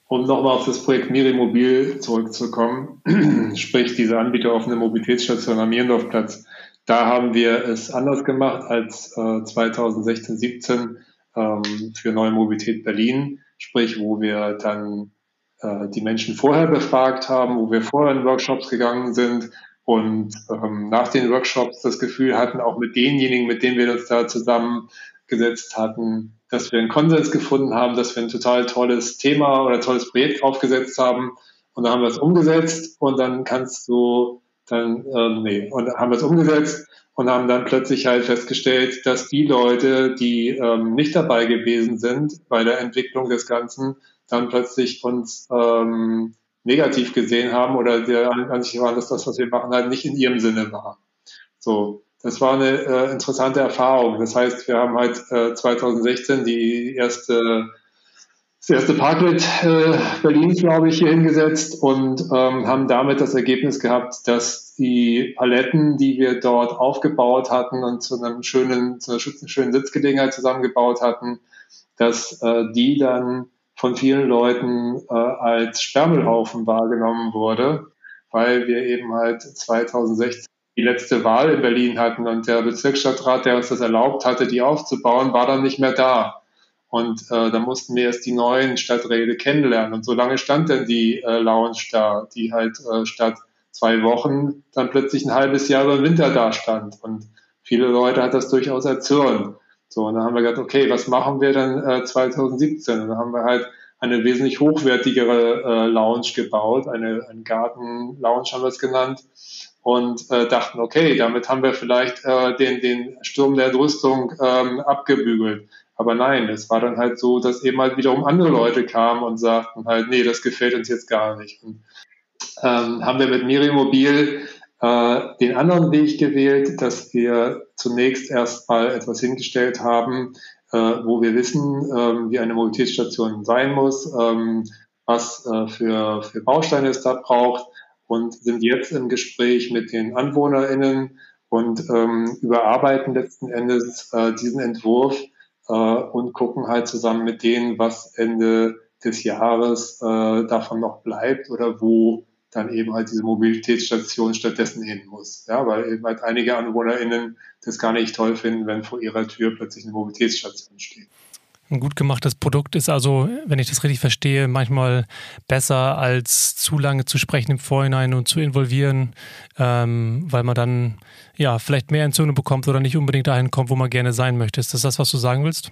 Um nochmal auf das Projekt Miri Mobil zurückzukommen, sprich diese Anbieter offene Mobilitätsstation am Mierendorfplatz. Da haben wir es anders gemacht als äh, 2016, 17 ähm, für Neue Mobilität Berlin, sprich wo wir dann äh, die Menschen vorher befragt haben, wo wir vorher in Workshops gegangen sind und ähm, nach den Workshops das Gefühl hatten, auch mit denjenigen, mit denen wir uns da zusammengesetzt hatten, dass wir einen Konsens gefunden haben, dass wir ein total tolles Thema oder tolles Projekt aufgesetzt haben. Und dann haben wir es umgesetzt und dann kannst du dann, ähm, nee, und haben es umgesetzt und haben dann plötzlich halt festgestellt, dass die Leute, die ähm, nicht dabei gewesen sind bei der Entwicklung des Ganzen, dann plötzlich uns ähm, negativ gesehen haben oder der Ansicht waren, dass das, was wir machen, halt nicht in ihrem Sinne war. So, das war eine äh, interessante Erfahrung. Das heißt, wir haben halt äh, 2016 die erste das erste Parklet äh, Berlins, glaube ich, hier hingesetzt und ähm, haben damit das Ergebnis gehabt, dass die Paletten, die wir dort aufgebaut hatten und zu einem schönen, zu einer schönen Sitzgelegenheit zusammengebaut hatten, dass äh, die dann von vielen Leuten äh, als Sperrmüllhaufen wahrgenommen wurde, weil wir eben halt 2016 die letzte Wahl in Berlin hatten und der Bezirksstadtrat, der uns das erlaubt hatte, die aufzubauen, war dann nicht mehr da. Und äh, da mussten wir erst die neuen Stadträte kennenlernen. Und so lange stand dann die äh, Lounge da, die halt äh, statt zwei Wochen dann plötzlich ein halbes Jahr über den Winter da stand. Und viele Leute hat das durchaus erzürnt. So, und dann haben wir gedacht, okay, was machen wir dann äh, 2017? Und dann haben wir halt eine wesentlich hochwertigere äh, Lounge gebaut, eine, eine Garten-Lounge haben wir es genannt, und äh, dachten, okay, damit haben wir vielleicht äh, den, den Sturm der Entrüstung ähm, abgebügelt. Aber nein, es war dann halt so, dass eben halt wiederum andere Leute kamen und sagten halt, nee, das gefällt uns jetzt gar nicht. Und, ähm, haben wir mit Miri Mobil äh, den anderen Weg gewählt, dass wir zunächst erstmal etwas hingestellt haben, äh, wo wir wissen, ähm, wie eine Mobilitätsstation sein muss, ähm, was äh, für, für Bausteine es da braucht und sind jetzt im Gespräch mit den AnwohnerInnen und ähm, überarbeiten letzten Endes äh, diesen Entwurf äh, und gucken halt zusammen mit denen, was Ende des Jahres äh, davon noch bleibt oder wo dann eben halt diese Mobilitätsstation stattdessen hin muss. Ja, weil eben halt einige AnwohnerInnen das gar nicht toll finden, wenn vor ihrer Tür plötzlich eine Mobilitätsstation steht. Ein gut gemachtes Produkt ist also, wenn ich das richtig verstehe, manchmal besser als zu lange zu sprechen im Vorhinein und zu involvieren, ähm, weil man dann ja vielleicht mehr Entzündung bekommt oder nicht unbedingt dahin kommt, wo man gerne sein möchte. Ist das das, was du sagen willst?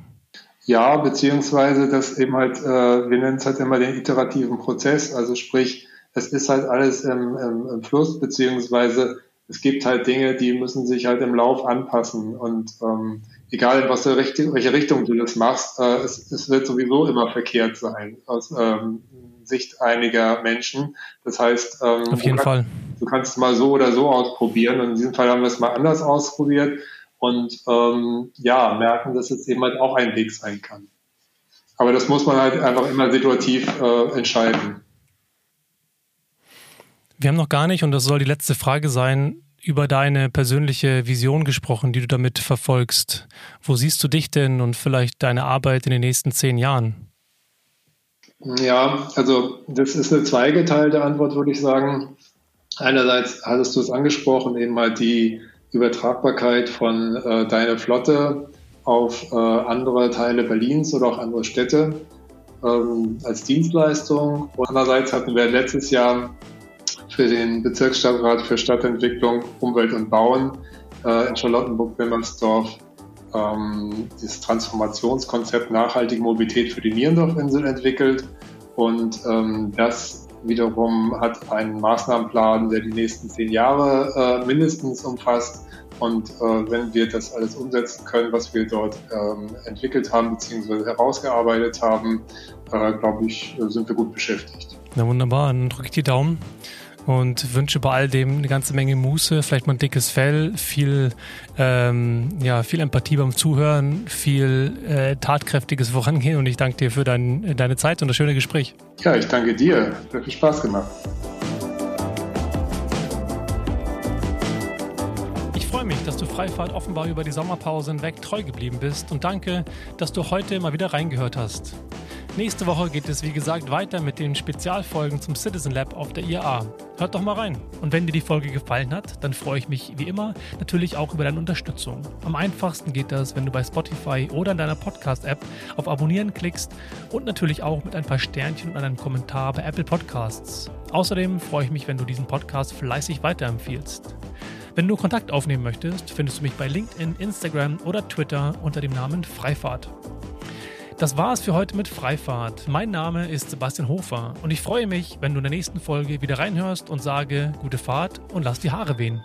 Ja, beziehungsweise das eben halt, äh, wir nennen es halt immer den iterativen Prozess, also sprich, es ist halt alles im, im, im Fluss, beziehungsweise es gibt halt Dinge, die müssen sich halt im Lauf anpassen und ähm, egal in was Richtung, welche Richtung du das machst, äh, es, es wird sowieso immer verkehrt sein aus ähm, Sicht einiger Menschen. Das heißt, ähm, auf jeden du, Fall. Kannst, du kannst es mal so oder so ausprobieren und in diesem Fall haben wir es mal anders ausprobiert und ähm, ja, merken, dass es eben halt auch ein Weg sein kann. Aber das muss man halt einfach immer situativ äh, entscheiden. Wir haben noch gar nicht, und das soll die letzte Frage sein, über deine persönliche Vision gesprochen, die du damit verfolgst. Wo siehst du dich denn und vielleicht deine Arbeit in den nächsten zehn Jahren? Ja, also das ist eine zweigeteilte Antwort, würde ich sagen. Einerseits hattest du es angesprochen, eben mal die Übertragbarkeit von äh, deiner Flotte auf äh, andere Teile Berlins oder auch andere Städte ähm, als Dienstleistung. Und andererseits hatten wir letztes Jahr für den Bezirksstadtrat für Stadtentwicklung, Umwelt und Bauen äh, in Charlottenburg-Wilmersdorf ähm, das Transformationskonzept nachhaltige Mobilität für die Nierendorfinsel entwickelt. Und ähm, das wiederum hat einen Maßnahmenplan, der die nächsten zehn Jahre äh, mindestens umfasst. Und äh, wenn wir das alles umsetzen können, was wir dort ähm, entwickelt haben bzw. herausgearbeitet haben, äh, glaube ich, sind wir gut beschäftigt. Na wunderbar, dann drücke ich die Daumen und wünsche bei all dem eine ganze Menge Muße, vielleicht mal ein dickes Fell, viel, ähm, ja, viel Empathie beim Zuhören, viel äh, tatkräftiges Vorangehen und ich danke dir für dein, deine Zeit und das schöne Gespräch. Ja, ich danke dir. Hat viel Spaß gemacht. Freifahrt offenbar über die Sommerpause hinweg treu geblieben bist und danke, dass du heute mal wieder reingehört hast. Nächste Woche geht es wie gesagt weiter mit den Spezialfolgen zum Citizen Lab auf der IAA. Hört doch mal rein. Und wenn dir die Folge gefallen hat, dann freue ich mich wie immer natürlich auch über deine Unterstützung. Am einfachsten geht das, wenn du bei Spotify oder in deiner Podcast-App auf Abonnieren klickst und natürlich auch mit ein paar Sternchen und einem Kommentar bei Apple Podcasts. Außerdem freue ich mich, wenn du diesen Podcast fleißig weiterempfiehlst. Wenn du Kontakt aufnehmen möchtest, findest du mich bei LinkedIn, Instagram oder Twitter unter dem Namen Freifahrt. Das war es für heute mit Freifahrt. Mein Name ist Sebastian Hofer und ich freue mich, wenn du in der nächsten Folge wieder reinhörst und sage gute Fahrt und lass die Haare wehen.